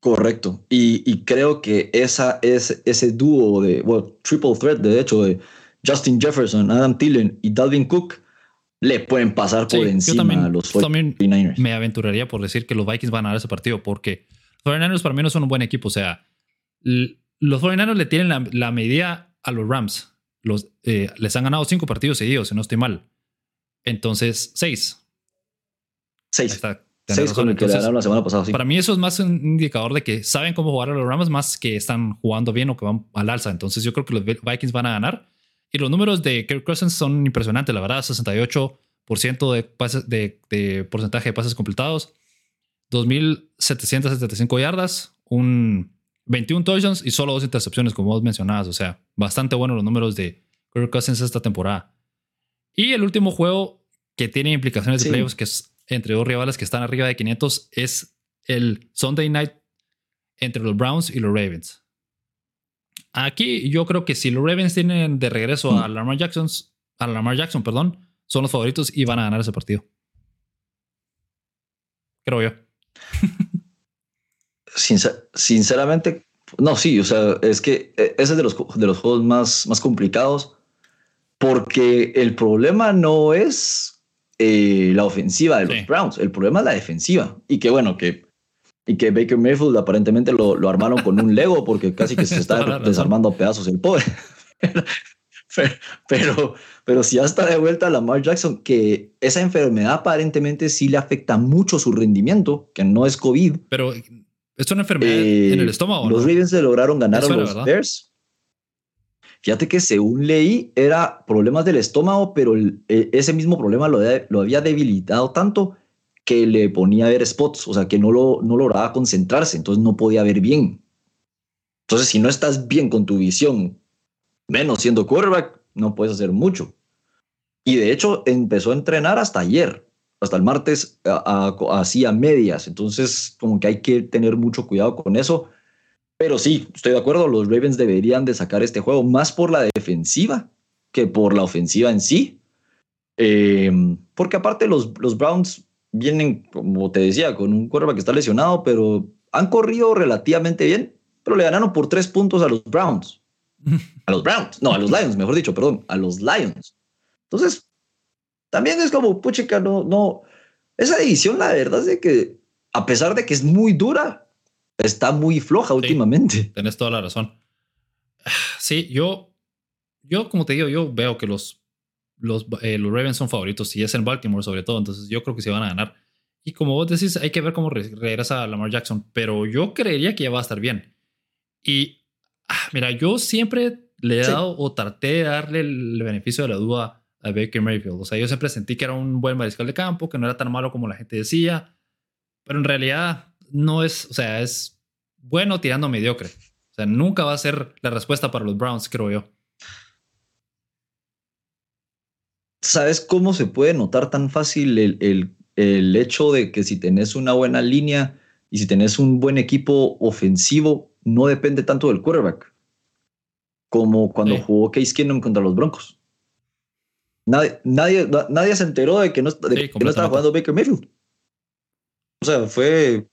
Speaker 2: Correcto. Y, creo que esa, es, ese dúo de, bueno, triple threat, de hecho, de Justin Jefferson, Adam Thielen y Dalvin Cook, le pueden pasar por encima a los 49ers.
Speaker 1: Me aventuraría por decir que los Vikings van a ganar ese partido porque los 49ers para mí no son un buen equipo. O sea, los 49ers le tienen la, medida a los Rams. Los, eh, les han ganado cinco partidos seguidos, si no estoy mal. Entonces, seis.
Speaker 2: Seis. Seis con el que ganaron la semana pasada.
Speaker 1: Para mí eso es más un indicador de que saben cómo jugar a los Rams más que están jugando bien o que van al alza. Entonces yo creo que los Vikings van a ganar. Y los números de Kirk Cousins son impresionantes, la verdad. 68% de, pases, de, de porcentaje de pases completados. 2.775 yardas, un 21 touchdowns y solo dos intercepciones, como vos mencionabas. O sea, bastante buenos los números de Kirk Cousins esta temporada. Y el último juego que tiene implicaciones de playoffs, que es entre dos rivales que están arriba de 500, es el Sunday night entre los Browns y los Ravens. Aquí yo creo que si los Ravens tienen de regreso a Lamar Jackson, a Lamar Jackson, perdón, son los favoritos y van a ganar ese partido. Creo yo [LAUGHS]
Speaker 2: sinceramente, no, sí, o sea, es que e, ese es de los, de los juegos más, más complicados porque el problema no es eh, la ofensiva de los Browns, el problema es la defensiva. Y que bueno, que, y que Baker Mayfield aparentemente lo, lo armaron con un Lego porque casi que se [LAUGHS] está desarmando a pedazos el pobre. [LAUGHS] pero, pero si ya está de vuelta Lamar Jackson, que esa enfermedad aparentemente sí le afecta mucho su rendimiento, que no es COVID.
Speaker 1: Pero es una enfermedad en el estómago.
Speaker 2: Los Ravens se lograron ganar a los Bears. Fíjate que según leí, era problemas del estómago, pero e, ese mismo problema lo, lo, había debilitado tanto que le ponía a ver spots, o sea, que no, lo, no lograba concentrarse, entonces no podía ver bien. Entonces, si no estás bien con tu visión, menos siendo quarterback, no puedes hacer mucho. Y de hecho empezó a entrenar hasta ayer, hasta el martes, hacía medias. Entonces, como que hay que tener mucho cuidado con eso. Pero sí, estoy de acuerdo, los Ravens deberían de sacar este juego más por la defensiva que por la ofensiva en sí. Eh, porque aparte los, los Browns vienen, como te decía, con un quarterback que está lesionado, pero han corrido relativamente bien, pero le ganaron por tres puntos a los Browns. A los Browns, no, a los Lions, mejor dicho, perdón, a los Lions. Entonces, también es como, puchica, no, no. Esa división, la verdad es de que, a pesar de que es muy dura, está muy floja últimamente.
Speaker 1: Tienes toda la razón. Sí, yo, yo, como te digo, yo veo que los, los, eh, los Ravens son favoritos y es en Baltimore sobre todo, entonces yo creo que se van a ganar. Y como vos decís, hay que ver cómo regresa Lamar Jackson, pero yo creería que ya va a estar bien. Y Ah, mira, yo siempre le he dado o traté de darle el beneficio de la duda a Baker Mayfield. O sea, yo siempre sentí que era un buen mariscal de campo, que no era tan malo como la gente decía, pero en realidad no es, o sea, es bueno tirando mediocre. O sea, nunca va a ser la respuesta para los Browns, creo yo.
Speaker 2: ¿Sabes cómo se puede notar tan fácil el, el, el hecho de que si tenés una buena línea y si tenés un buen equipo ofensivo, no depende tanto del quarterback como cuando jugó Case Keenum contra los Broncos. Nadie, nadie, nadie se enteró de que no, estaba jugando Baker Mayfield. O sea, fue.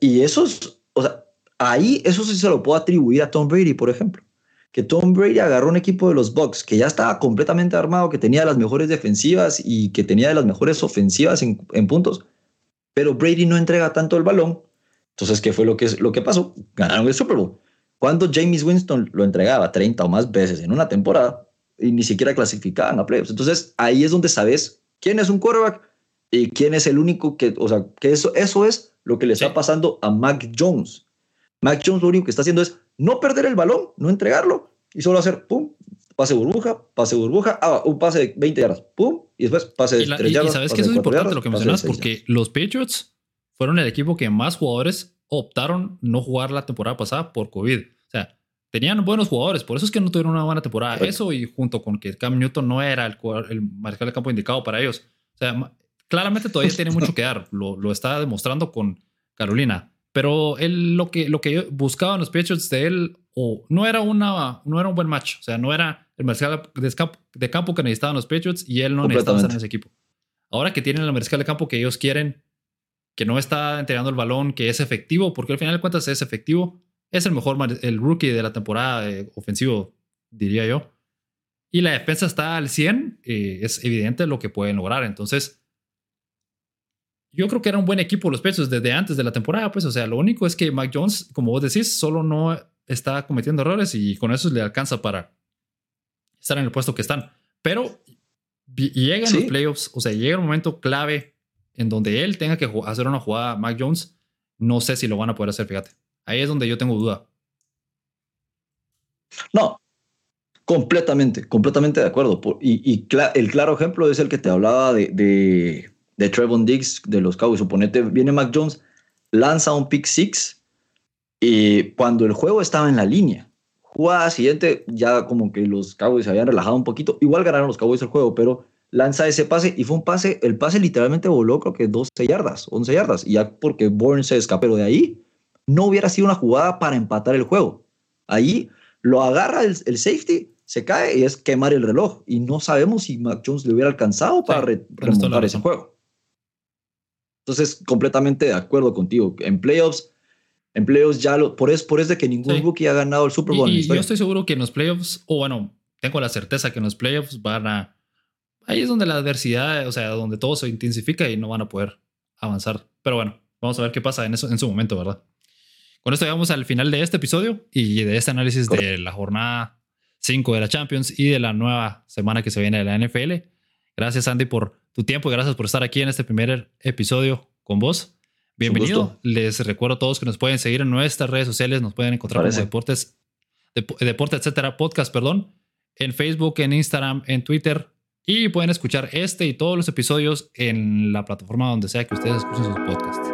Speaker 2: y eso o sea, ahí eso sí se lo puedo atribuir a Tom Brady, por ejemplo. Que Tom Brady agarró un equipo de los Bucks que ya estaba completamente armado, que tenía las mejores defensivas y que tenía de las mejores ofensivas en puntos, pero Brady no entrega tanto el balón Entonces, ¿qué fue lo que, lo que pasó? Ganaron el Super Bowl. Cuando James Winston lo entregaba 30 o más veces en una temporada y ni siquiera clasificaban a playoffs. Entonces, ahí es donde sabes quién es un quarterback y quién es el único que, o sea, que eso, eso es lo que le está pasando a Mac Jones. Mac Jones lo único que está haciendo es no perder el balón, no entregarlo y solo hacer pum, pase burbuja, pase burbuja, ah, un pase de 20 yardas, pum, y después pase de 3 yardas.
Speaker 1: Y sabes que eso es importante lo que mencionas, porque los Patriots fueron el equipo que más jugadores optaron no jugar la temporada pasada por COVID. O sea, tenían buenos jugadores, por eso es que no tuvieron una buena temporada. Eso y junto con que Cam Newton no era el, el mariscal de campo indicado para ellos. O sea, claramente todavía tiene mucho [LAUGHS] que dar. Lo, lo está demostrando con Carolina. Pero él, lo que, lo que buscaban los Patriots de él, o no era una, no era un buen match. O sea, no era el mariscal de campo que necesitaban los Patriots y él no necesitaba estar en ese equipo. Ahora que tienen el mariscal de campo que ellos quieren, que no está entregando el balón, que es efectivo, porque al final de cuentas es efectivo, es el mejor, el rookie de la temporada ofensivo, diría yo. Y la defensa está al 100, eh, es evidente lo que pueden lograr. Entonces, yo creo que era un buen equipo los Patriots desde antes de la temporada, pues, o sea, lo único es que Mac Jones, como vos decís, solo no está cometiendo errores y con eso le alcanza para estar en el puesto que están. Pero llegan los playoffs, o sea, llega un momento clave en donde él tenga que hacer una jugada Mac Jones. No sé si lo van a poder hacer, fíjate. Ahí es donde yo tengo duda.
Speaker 2: No, completamente, completamente de acuerdo. Y, el claro ejemplo es el que te hablaba de, de, de Trevon Diggs de los Cowboys. Suponete, viene Mac Jones, lanza un pick six y cuando el juego estaba en la línea Jugada siguiente, ya como que los Cowboys se habían relajado un poquito. Igual ganaron los Cowboys el juego, pero lanza ese pase y fue un pase, el pase literalmente voló creo que 12 yardas, 11 yardas, y ya porque Bourne se escapó, pero de ahí no hubiera sido una jugada para empatar el juego. Ahí lo agarra el, safety, se cae y es quemar el reloj, y no sabemos si Mac Jones le hubiera alcanzado para remontar ese juego. Entonces, completamente de acuerdo contigo. En playoffs en playoffs ya lo, por eso por eso de que ningún rookie ha ganado el Super Bowl.
Speaker 1: Y, yo estoy seguro que en los playoffs, o bueno, tengo la certeza que en los playoffs van a. Ahí es donde la adversidad, o sea, donde todo se intensifica y no van a poder avanzar. Pero bueno, vamos a ver qué pasa en, eso, en su momento, ¿verdad? Con esto llegamos al final de este episodio y de este análisis de la jornada 5 de la Champions y de la nueva semana que se viene de la NFL. Gracias, Andy, por tu tiempo y gracias por estar aquí en este primer episodio con vos. Bienvenido. Les recuerdo a todos que nos pueden seguir en nuestras redes sociales, nos pueden encontrar como Deportes, Deporte, etcétera, podcast, perdón, en Facebook, en Instagram, en Twitter. Y pueden escuchar este y todos los episodios en la plataforma donde sea que ustedes escuchen sus podcasts.